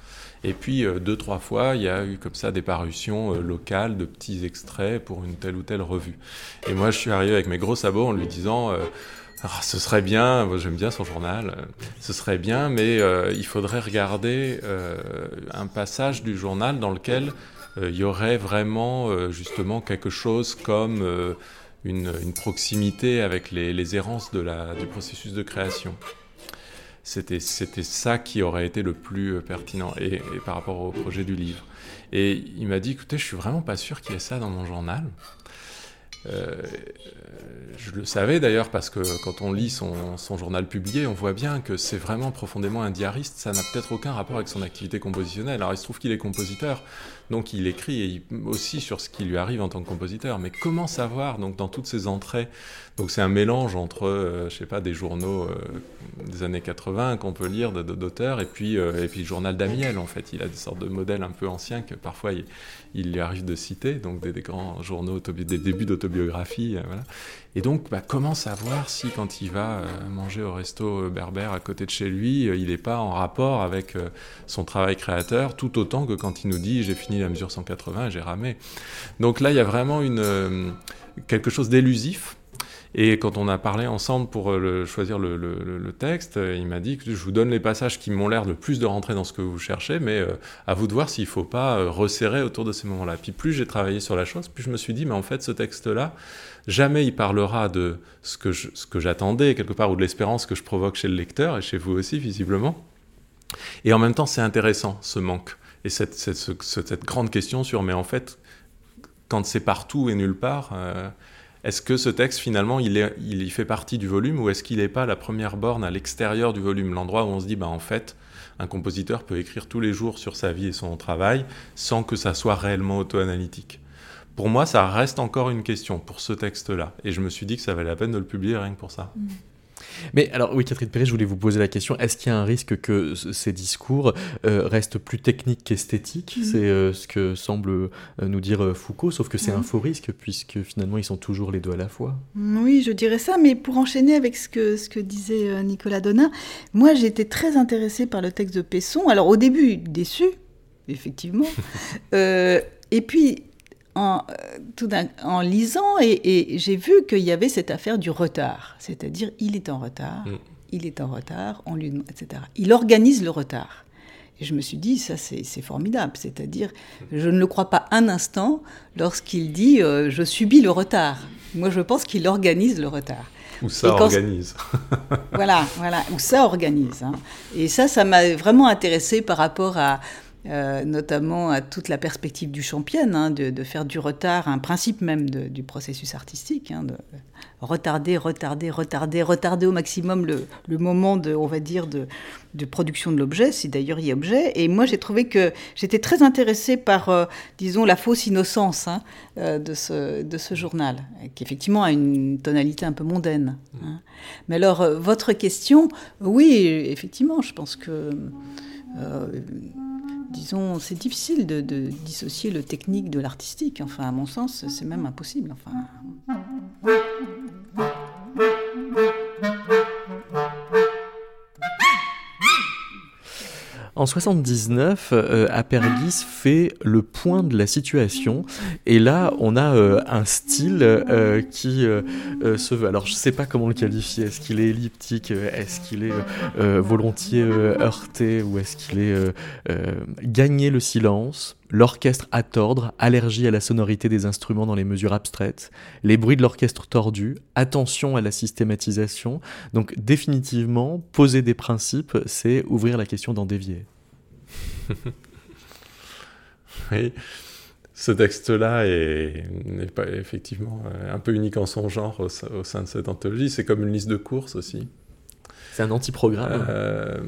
D: Et puis euh, deux, trois fois, il y a eu comme ça des parutions euh, locales de petits extraits pour une telle ou telle revue. Et moi, je suis arrivé avec mes gros sabots en lui disant ah, ce serait bien, j'aime bien son journal, euh, ce serait bien, mais euh, il faudrait regarder euh, un passage du journal dans lequel il y aurait vraiment justement quelque chose comme une, proximité avec les, errances du processus de création. C'était ça qui aurait été le plus pertinent et, par rapport au projet du livre. Et il m'a dit, écoutez, je suis vraiment pas sûr qu'il y ait ça dans mon journal. Je le savais d'ailleurs parce que quand on lit son, son journal publié, on voit bien que c'est vraiment profondément un diariste. Ça n'a peut-être aucun rapport avec son activité compositionnelle. Alors il se trouve qu'il est compositeur, donc il écrit aussi sur ce qui lui arrive en tant que compositeur. Mais comment savoir donc dans toutes ces entrées Donc c'est un mélange entre, euh, je sais pas, des journaux euh, des années 80 qu'on peut lire d'auteurs et puis euh, et puis le journal d'Amiel en fait. Il a des sortes de modèles un peu anciens que parfois il, lui arrive de citer, donc des, grands journaux, des débuts d'autobiographie, voilà. Et donc, bah, comment savoir si quand il va manger au resto berbère à côté de chez lui, il n'est pas en rapport avec son travail créateur, tout autant que quand il nous dit j'ai fini la mesure 180, j'ai ramé. Donc là, il y a vraiment une, euh, quelque chose d'élusif. Et quand on a parlé ensemble pour euh, choisir le, texte, euh, il m'a dit que je vous donne les passages qui m'ont l'air le plus de rentrer dans ce que vous cherchez, mais à vous de voir s'il ne faut pas resserrer autour de ces moments-là. Puis plus j'ai travaillé sur la chose, plus je me suis dit, mais en fait, ce texte-là, jamais il parlera de ce que, j'attendais quelque part, ou de l'espérance que je provoque chez le lecteur, et chez vous aussi, visiblement. Et en même temps, c'est intéressant, ce manque et cette, grande question sur, mais en fait, quand c'est partout et nulle part, euh, est-ce que ce texte, finalement, il, fait partie du volume ou est-ce qu'il n'est pas la première borne à l'extérieur du volume, l'endroit où on se dit, bah, en fait, un compositeur peut écrire tous les jours sur sa vie et son travail sans que ça soit réellement auto-analytique Pour moi, ça reste encore une question pour ce texte-là. Et je me suis dit que ça valait la peine de le publier rien que pour ça. Mmh.
C: Mais alors, oui, Catherine Perret, je voulais vous poser la question est-ce qu'il y a un risque que ces discours euh, restent plus techniques qu'esthétiques? Mhm. C'est euh, ce que semble euh, nous dire Foucault, sauf que c'est un faux risque, puisque finalement, ils sont toujours les deux à la fois.
E: Oui, je dirais ça, mais pour enchaîner avec ce que, ce que disait Nicolas Donin, moi, j'ai été très intéressée par le texte de Pesson. Alors, au début, déçu, effectivement. [laughs] et puis, en, euh, tout en lisant et, j'ai vu qu'il y avait cette affaire du retard. C'est-à-dire, il est en retard, mm. il est en retard, on lui etc. Il organise le retard. Et je me suis dit, ça c'est formidable. C'est-à-dire, je ne le crois pas un instant lorsqu'il dit, euh, je subis le retard. Moi, je pense qu'il organise le retard.
D: Ou ça organise. [laughs]
E: voilà, voilà, ou ça organise. Hein. Et ça, ça m'a vraiment intéressé par rapport à, euh, notamment à toute la perspective du champion, hein, de, faire du retard un principe même du processus artistique, hein, de retarder, retarder, retarder, retarder au maximum le, moment de, on va dire, de, production de l'objet, si d'ailleurs il y a objet. Et moi, j'ai trouvé que j'étais très intéressée par, euh, disons, la fausse innocence hein, euh, de ce journal, qui effectivement a une tonalité un peu mondaine. Mais alors, votre question, oui, effectivement, je pense que disons, c'est difficile de, dissocier le technique de l'artistique. Enfin, à mon sens, c'est même impossible. Enfin.
C: En 79, euh, Apergis fait le point de la situation et là on a euh, un style euh, qui se veut. Alors je sais pas comment le qualifier. Est-ce qu'il est elliptique Est-ce qu'il est volontiers heurté ou est-ce qu'il est gagner le silence? L'orchestre à tordre, allergie à la sonorité des instruments dans les mesures abstraites, les bruits de l'orchestre tordu, attention à la systématisation. Donc définitivement, poser des principes, c'est ouvrir la question d'en dévier. [laughs]
D: oui, ce texte-là n'est pas effectivement euh, un peu unique en son genre au sein de cette anthologie. C'est comme une liste de courses aussi.
C: C'est un anti-programme.
D: Euh,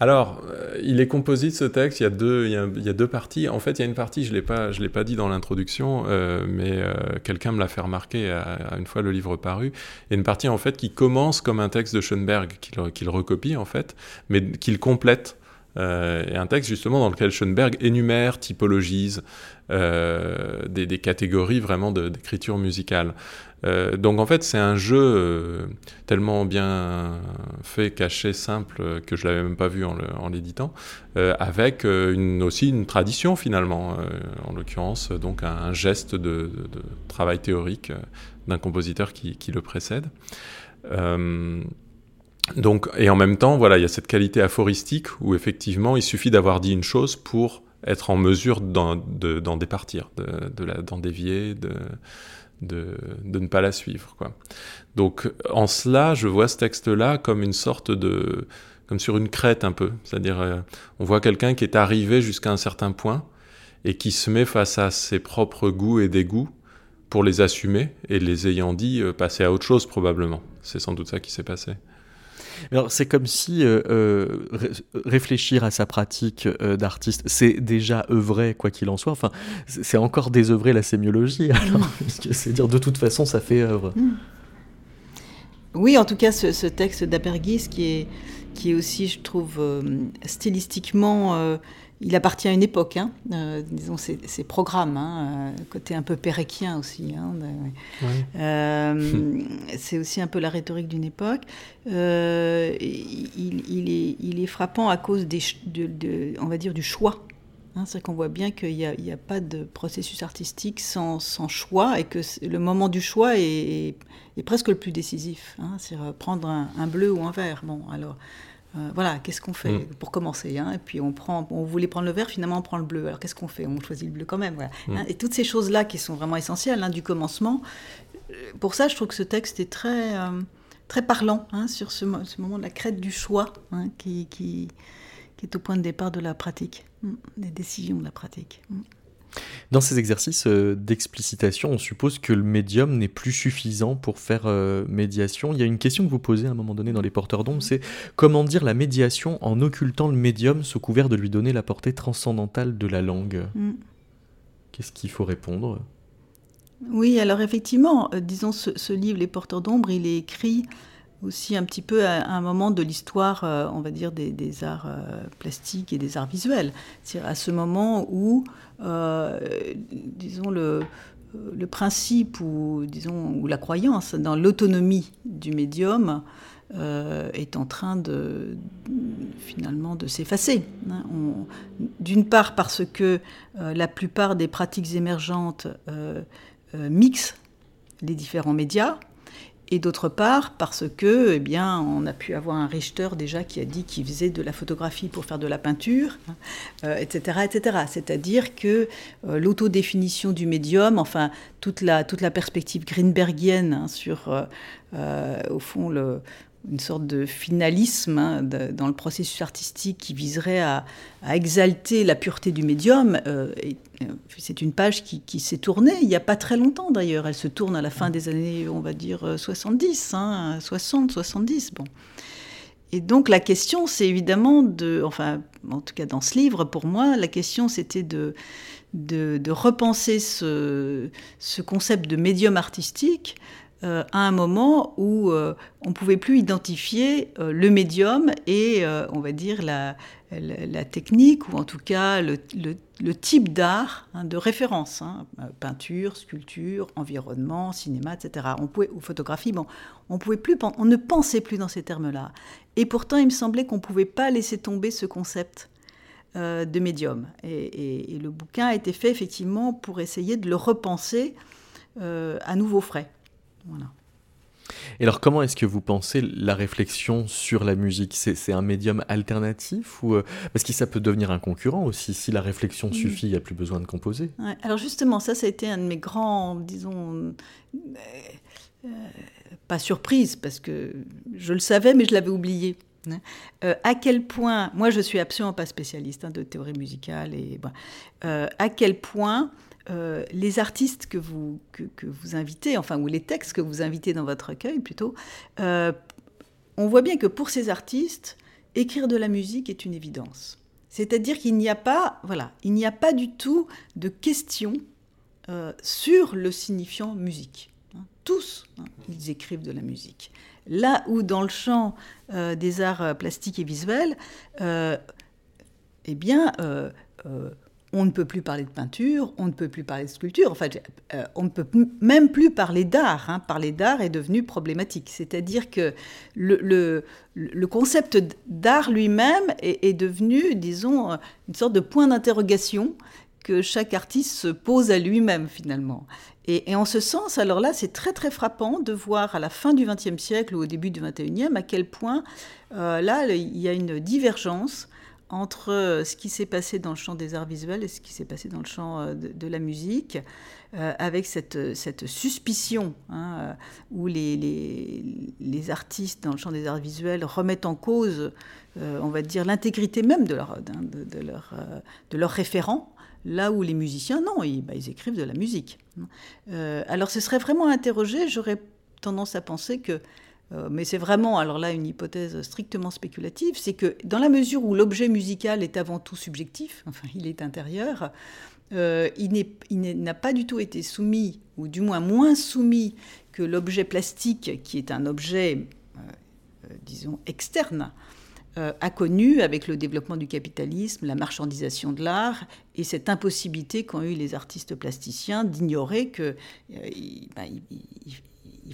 D: alors, euh, il est composé de ce texte. Il y a deux, il y a, deux parties. En fait, il y a une partie, je l'ai pas, je l'ai pas dit dans l'introduction, euh, mais quelqu'un me l'a fait remarquer à, une fois le livre paru. Il y a une partie en fait qui commence comme un texte de Schoenberg qu'il recopie en fait, mais qu'il complète. Et un texte justement dans lequel Schoenberg énumère, typologise des, des, catégories vraiment d'écriture musicale. Euh, donc en fait, c'est un jeu euh, tellement bien fait, caché, simple, que je l'avais même pas vu en l'éditant, euh, avec aussi une tradition finalement, en l'occurrence donc un, geste de, travail théorique d'un compositeur qui, le précède. Donc, et en même temps, voilà, il y a cette qualité aphoristique où effectivement, il suffit d'avoir dit une chose pour être en mesure d'en départir, d'en dévier, de, de, ne pas la suivre. Donc en cela, je vois ce texte-là comme une sorte de... comme sur une crête un peu. C'est-à-dire, euh, on voit quelqu'un qui est arrivé jusqu'à un certain point et qui se met face à ses propres goûts et dégoûts pour les assumer et les ayant dit, passer à autre chose probablement. C'est sans doute ça qui s'est passé.
C: C'est comme si réfléchir à sa pratique d'artiste, c'est déjà œuvrer quoi qu'il en soit. Enfin, c'est encore désœuvrer la sémiologie. [laughs] Alors, c'est dire de toute façon ça fait œuvre. Mm.
E: Oui, en tout cas, ce, texte d'Apergis qui est, qui est aussi, je trouve, euh, stylistiquement, euh, il appartient à une époque, hein, euh, disons, ces, programmes, hein, côté un peu péréquien aussi. Hein, c'est aussi un peu la rhétorique d'une époque. Il, est, il, est, frappant à cause des, de, on va dire, du choix c'est qu'on voit bien qu'il n'y a, pas de processus artistique sans, choix et que le moment du choix est, presque le plus décisif. C'est prendre un, bleu ou un vert. Bon, alors euh, voilà, qu'est-ce qu'on fait mm. pour commencer hein, Et puis on prend, on voulait prendre le vert, finalement on prend le bleu. Alors qu'est-ce qu'on fait? On choisit le bleu quand même. Voilà. Mm. et toutes ces choses-là qui sont vraiment essentielles du commencement. Euh, pour ça, je trouve que ce texte est très, euh, très parlant sur ce, moment de la crête du choix qui, qui qui est au point de départ de la pratique, mm, des décisions de la pratique.
C: Dans ces exercices euh, d'explicitation, on suppose que le médium n'est plus suffisant pour faire euh, médiation. Il y a une question que vous posez à un moment donné dans Les Porteurs d'ombre, c'est comment dire la médiation en occultant le médium sous couvert de lui donner la portée transcendantale de la langue? Mm. Qu'est-ce qu'il faut répondre?
E: Oui, alors effectivement, euh, disons ce, ce, livre Les Porteurs d'ombre, il est écrit aussi un petit peu à, un moment de l'histoire, euh, on va dire, des, arts euh, plastiques et des arts visuels. C'est à ce moment où, euh, disons, le, le, principe ou, disons, ou la croyance dans l'autonomie du médium est en train de, finalement de s'effacer. Hein. D'une part parce que la plupart des pratiques émergentes mixent les différents médias, et d'autre part parce que, eh bien, on a pu avoir un Richter déjà qui a dit qu'il faisait de la photographie pour faire de la peinture, etc., euh, etc. C'est-à-dire que euh, l'autodéfinition du médium, enfin toute la toute la perspective greenbergienne hein, sur, euh, au fond, le, une sorte de finalisme hein, dans le processus artistique qui viserait à, exalter la pureté du médium. Euh, euh, c'est une page qui, s'est tournée il n'y a pas très longtemps d'ailleurs. Elle se tourne à la fin des années, on va dire, 70, hein, 60, 70. Bon. Et donc la question, c'est évidemment de, enfin, en tout cas dans ce livre, pour moi, la question c'était de, repenser ce, concept de médium artistique euh, à un moment où euh, on ne pouvait plus identifier euh, le médium et, on va dire, la, technique, ou en tout cas le, type d'art hein, de référence, hein, peinture, sculpture, environnement, cinéma, etc. On pouvait, ou photographie, bon, on, pouvait plus, on ne pensait plus dans ces termes-là. Et pourtant, il me semblait qu'on ne pouvait pas laisser tomber ce concept de médium. Et, et, le bouquin a été fait effectivement pour essayer de le repenser à nouveau frais.
C: Et alors, comment est-ce que vous pensez la réflexion sur la musique? C'est un médium alternatif ou euh, parce que ça peut devenir un concurrent aussi si la réflexion suffit, il n'y a plus besoin de composer.
E: alors justement, ça, ça a été un de mes grands, disons, euh, euh, pas surprise parce que je le savais, mais je l'avais oublié. Hein. à quel point, moi je suis absolument pas spécialiste hein, de théorie musicale et à quel point euh, les artistes que vous, que, vous invitez, enfin, ou les textes que vous invitez dans votre recueil plutôt, euh, on voit bien que pour ces artistes, écrire de la musique est une évidence. C'est-à-dire qu'il n'y a pas, voilà, il n'y a pas du tout de question euh, sur le signifiant musique. Hein. tous, hein, ils écrivent de la musique. Là où dans le champ des arts plastiques et visuels, eh bien, on ne peut plus parler de peinture, on ne peut plus parler de sculpture, enfin, euh, on ne peut même plus parler d'art. Hein. Parler d'art est devenu problématique. C'est-à-dire que le, concept d'art lui-même est, devenu, disons, une sorte de point d'interrogation que chaque artiste se pose à lui-même finalement. Et, en ce sens, alors là, c'est très très frappant de voir à la fin du XXe siècle ou au début du XXIe à quel point, euh, là, il y a une divergence entre ce qui s'est passé dans le champ des arts visuels et ce qui s'est passé dans le champ de, la musique, avec cette, cette suspicion hein, où les, les, les, artistes dans le champ des arts visuels remettent en cause, on va dire, l'intégrité même de leur, hein, de, leur, de leur référent, là où les musiciens, non, ils, bah, ils écrivent de la musique. alors ce serait vraiment interrogé, j'aurais tendance à penser que euh, mais c'est vraiment, alors là, une hypothèse strictement spéculative, c'est que dans la mesure où l'objet musical est avant tout subjectif, [laughs] enfin il est intérieur, euh, il n'a pas du tout été soumis, ou du moins moins soumis que l'objet plastique, qui est un objet, euh, disons, externe, a connu avec le développement du capitalisme, la marchandisation de l'art et cette impossibilité qu'ont eu les artistes plasticiens d'ignorer que il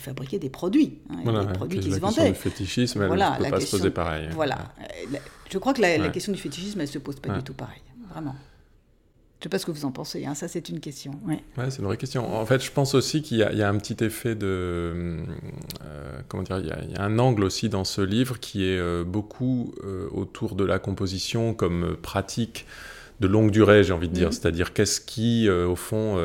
E: fabriquait des produits,
D: hein, des produits qui se vendaient. La question du fétichisme, elle ne peut pas se poser pareil.
E: Voilà. Euh, je crois que la, question du fétichisme, elle ne se pose pas du tout pareil. Vraiment. Je ne sais pas ce que vous en pensez, hein. ça c'est une question.
D: Ouais. c'est une vraie question. En fait, je pense aussi qu'il y, a un petit effet de... Euh, comment dire Il y, a un angle aussi dans ce livre qui est euh, beaucoup autour de la composition comme pratique de longue durée, j'ai envie de dire. Mm. C'est-à-dire qu'est-ce qui, au fond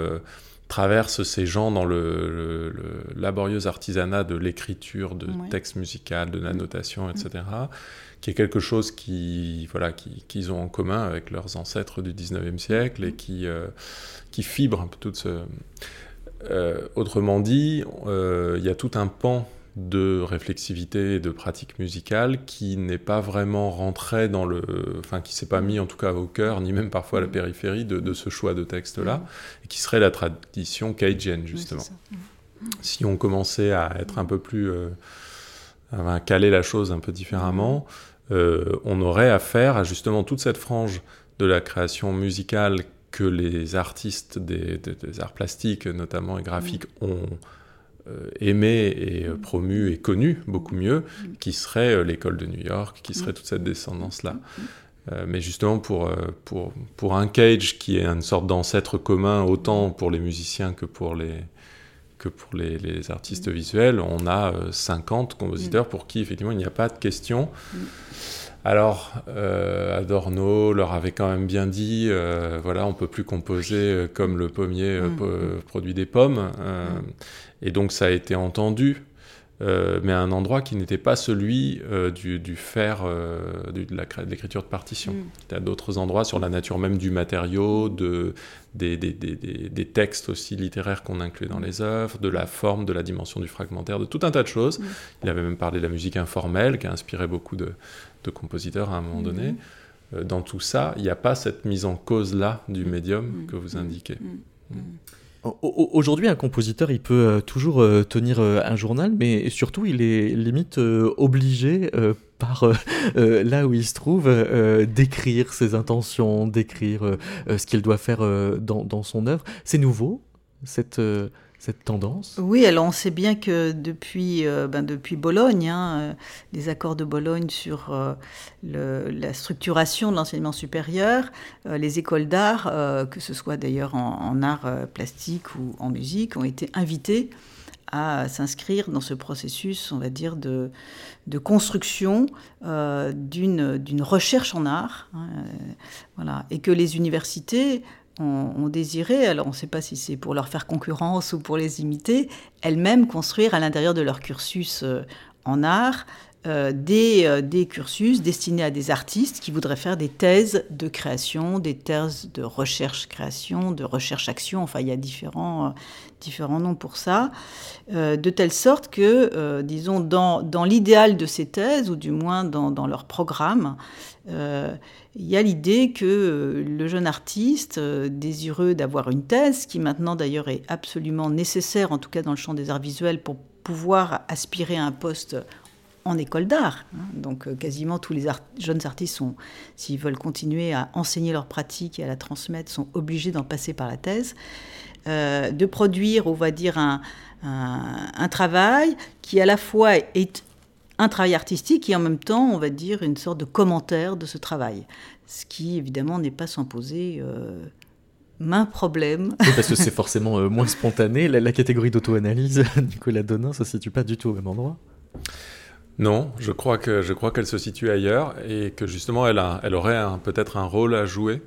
D: traverse ces gens dans le, laborieux artisanat de l'écriture, de textes musicaux, de la notation, etc., qui est quelque chose qui, voilà, qu'ils ont en commun avec leurs ancêtres du 19e siècle et qui, euh, qui fibre tout ce... Euh, autrement dit, euh, il y a tout un pan de réflexivité et de pratique musicale qui n'est pas vraiment rentré dans le. Enfin, qui s'est pas mis en tout cas au cœur, ni même parfois à la périphérie de, ce choix de texte-là, et qui serait la tradition cajun, justement. si on commençait à être un peu plus. Euh, à caler la chose un peu différemment, euh, on aurait affaire à justement toute cette frange de la création musicale que les artistes des, des arts plastiques, notamment et graphiques, ont euh, aimé et euh, promu et connu beaucoup mieux, qui serait euh, l'école de New York, qui serait toute cette descendance-là. mais justement, pour, pour, pour un Cage qui est une sorte d'ancêtre commun, autant pour les musiciens que pour les, que pour les, les artistes visuels, on a 50 compositeurs pour qui, effectivement, il n'y a pas de question. Alors, Adorno leur avait quand même bien dit, voilà, on peut plus composer comme le pommier produit des pommes. Et donc ça a été entendu, euh, mais à un endroit qui n'était pas celui euh, du, du faire, euh, de l'écriture de partition. Mm. Il y a d'autres endroits sur la nature même du matériau, de, des, des, des, des textes aussi littéraires qu'on inclut dans les œuvres, de la forme, de la dimension du fragmentaire, de tout un tas de choses. Mm. Il avait même parlé de la musique informelle, qui a inspiré beaucoup de, de compositeurs à un moment donné. Mm. Dans tout ça, il n'y a pas cette mise en cause-là du médium que vous indiquez.
C: Aujourd'hui, un compositeur, il peut euh, toujours euh, tenir euh, un journal, mais surtout, il est limite obligé par là où il se trouve d'écrire ses intentions, d'écrire ce qu'il doit faire dans, dans, son œuvre. C'est nouveau, cette cette tendance
E: Oui, alors on sait bien que depuis, euh, ben Bologne, hein, euh, les accords de Bologne sur euh, la structuration de l'enseignement supérieur, les écoles d'art, que ce soit d'ailleurs en, art plastique ou en musique, ont été invitées à s'inscrire dans ce processus, on va dire, de, construction d'une recherche en art. Hein. Et que les universités ont, désiré, alors on ne sait pas si c'est pour leur faire concurrence ou pour les imiter, elles-mêmes construire à l'intérieur de leur cursus euh, en art euh, des, euh, des, cursus destinés à des artistes qui voudraient faire des thèses de création, des thèses de recherche-création, de recherche-action, enfin il y a différents, différents noms pour ça, de telle sorte que, disons, dans, l'idéal de ces thèses, ou du moins dans, leur programme, il y a l'idée que euh, le jeune artiste, euh, désireux d'avoir une thèse, qui maintenant d'ailleurs est absolument nécessaire, en tout cas dans le champ des arts visuels, pour pouvoir aspirer à un poste en école d'art. Hein. Donc euh, quasiment tous les jeunes artistes, s'ils veulent continuer à enseigner leur pratique et à la transmettre, sont obligés d'en passer par la thèse. de produire, on va dire, un, travail qui à la fois est un travail artistique et en même temps, on va dire, une sorte de commentaire de ce travail. Ce qui, évidemment, n'est pas sans poser euh, main problème.
C: parce que c'est forcément euh, moins spontané. La, catégorie d'auto-analyse, [laughs] Nicolas Donin, ne se situe pas du tout au même endroit
D: Non, je crois qu'elle se situe ailleurs et que justement elle a, elle aurait peut-être un rôle à jouer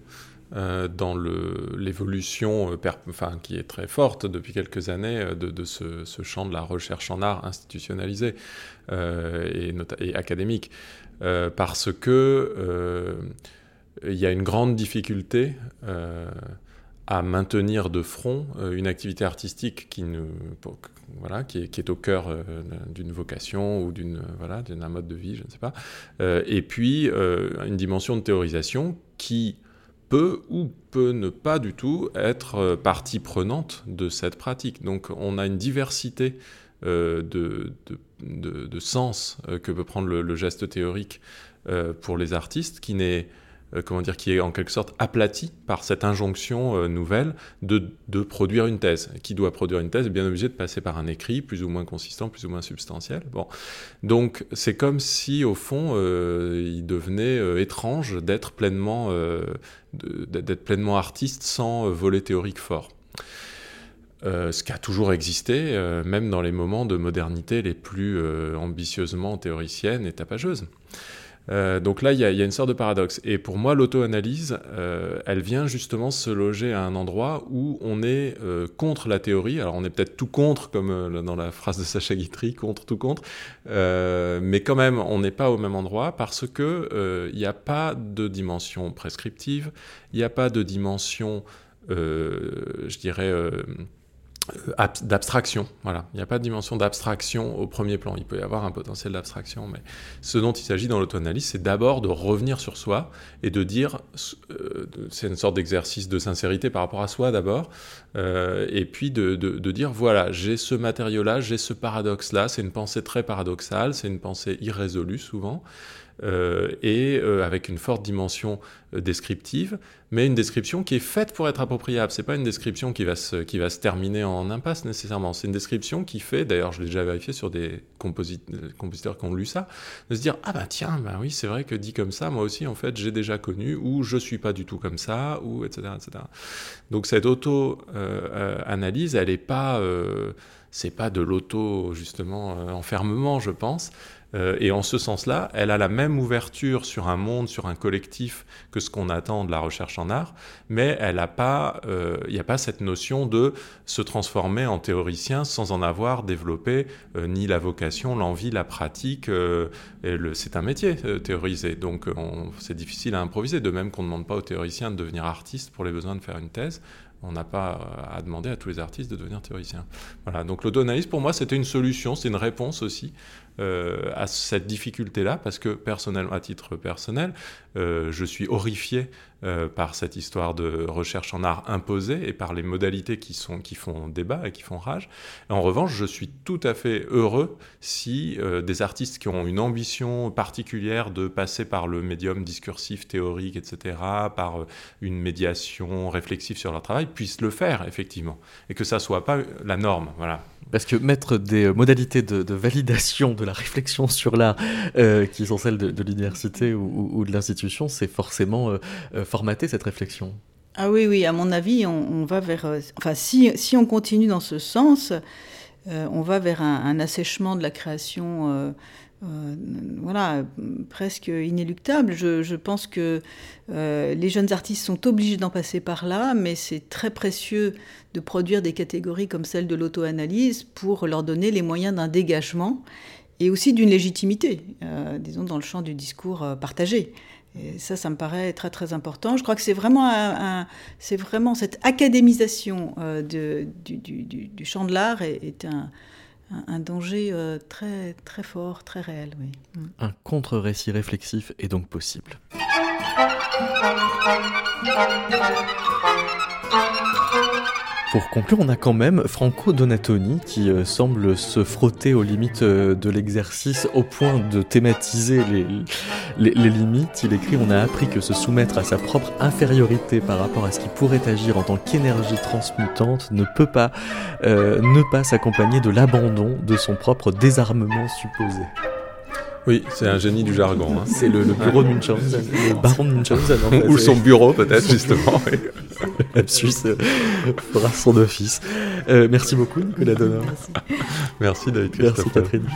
D: euh, dans l'évolution, euh, qui est très forte depuis quelques années euh, de, ce, champ de la recherche en art institutionnalisé et, et, académique, parce que il y a une grande difficulté à maintenir de front euh, une activité artistique qui, est, au cœur euh, d'une vocation ou d'une voilà, d'un mode de vie, je ne sais pas. Euh, et puis une dimension de théorisation qui peut ou peut ne pas du tout être partie prenante de cette pratique. Donc on a une diversité de, sens que peut prendre le, le geste théorique pour les artistes qui n'est euh, comment dire, qui est en quelque sorte aplati par cette injonction euh, nouvelle de, de, produire une thèse. Qui doit produire une thèse est bien obligé de passer par un écrit plus ou moins consistant, plus ou moins substantiel. Bon. Donc c'est comme si au fond euh, il devenait étrange d'être pleinement, d'être pleinement artiste sans volet théorique fort. ce qui a toujours existé, même dans les moments de modernité les plus ambitieusement théoriciennes et tapageuses. Euh, donc là, il y, a une sorte de paradoxe. Et pour moi, l'auto-analyse, euh, elle vient justement se loger à un endroit où on est euh, contre la théorie. Alors on est peut-être tout contre, comme dans la phrase de Sacha Guitry, contre, tout contre. mais quand même, on n'est pas au même endroit parce que il n'y a pas de dimension prescriptive, il n'y a pas de dimension, je dirais d'abstraction. Voilà, il n'y a pas de dimension d'abstraction au premier plan. Il peut y avoir un potentiel d'abstraction, mais ce dont il s'agit dans l'auto-analyse, c'est d'abord de revenir sur soi et de dire, euh, c'est une sorte d'exercice de sincérité par rapport à soi d'abord, euh, et puis de, de dire voilà, j'ai ce matériau-là, j'ai ce paradoxe-là. C'est une pensée très paradoxale, c'est une pensée irrésolue souvent. Euh, et euh, avec une forte dimension euh, descriptive, mais une description qui est faite pour être appropriable. C'est pas une description qui va se, qui va se terminer en impasse nécessairement. C'est une description qui fait, d'ailleurs, je l'ai déjà vérifié sur des compositeurs qui ont lu ça, de se dire ah bah tiens, bah oui, c'est vrai que dit comme ça, moi aussi en fait j'ai déjà connu, ou je suis pas du tout comme ça, ou etc. etc. Donc cette auto-analyse, elle est pas c'est pas de l'auto justement enfermement, je pense, euh, et en ce sens-là, elle a la même ouverture sur un monde, sur un collectif que ce qu'on attend de la recherche en art, mais elle n'a pas, euh, il n'y a pas cette notion de se transformer en théoricien sans en avoir développé euh, ni la vocation, l'envie, la pratique. c'est un métier théoriser, donc c'est difficile à improviser. De même qu'on ne demande pas aux théoriciens de devenir artistes pour les besoins de faire une thèse on n'a pas à demander à tous les artistes de devenir théoriciens. Voilà, donc l'auto-analyse pour moi c'était une solution, c'est une réponse aussi euh, à cette difficulté-là, parce que personnellement, à titre personnel, euh, je suis horrifié euh, par cette histoire de recherche en art imposée et par les modalités qui, sont, qui font débat et qui font rage. En revanche, je suis tout à fait heureux si des artistes qui ont une ambition particulière de passer par le médium discursif, théorique, etc., par une médiation réflexive sur leur travail, puissent le faire, effectivement, et que ça soit pas la norme. Voilà.
C: Parce que mettre des euh, modalités de, validation de la réflexion sur l'art, euh, qui sont celles de, l'université ou, de l'institution, c'est forcément euh, formater cette réflexion.
E: Ah oui, oui, à mon avis, on, va vers... enfin, si, si, on continue dans ce sens, on va vers un, assèchement de la création euh, voilà, presque inéluctable. Je, pense que euh, les jeunes artistes sont obligés d'en passer par là, mais c'est très précieux de produire des catégories comme celle de l'auto-analyse pour leur donner les moyens d'un dégagement et aussi d'une légitimité, euh, disons, dans le champ du discours partagé. Et ça, ça me paraît très très important. Je crois que c'est vraiment, vraiment cette académisation de, du, champ de l'art est un, danger euh, très, très fort, très réel.
C: Mm. Un contre-récit réflexif est donc possible. Pour conclure, on a quand même Franco Donatoni qui euh, semble se frotter aux limites euh, de l'exercice au point de thématiser les, les, limites. Il écrit On a appris que se soumettre à sa propre infériorité par rapport à ce qui pourrait agir en tant qu'énergie transmutante ne peut pas euh, ne pas s'accompagner de l'abandon de son propre désarmement supposé.
D: Oui, c'est un génie du jargon. Hein.
C: C'est le, bureau de Munchausen, [laughs] le baron de Munchausen.
D: Ou son bureau, peut-être, justement. [laughs]
C: Suisse euh, fera son office. Euh, merci beaucoup, Nicolas Donner.
D: Merci, David
C: Merci, Catherine.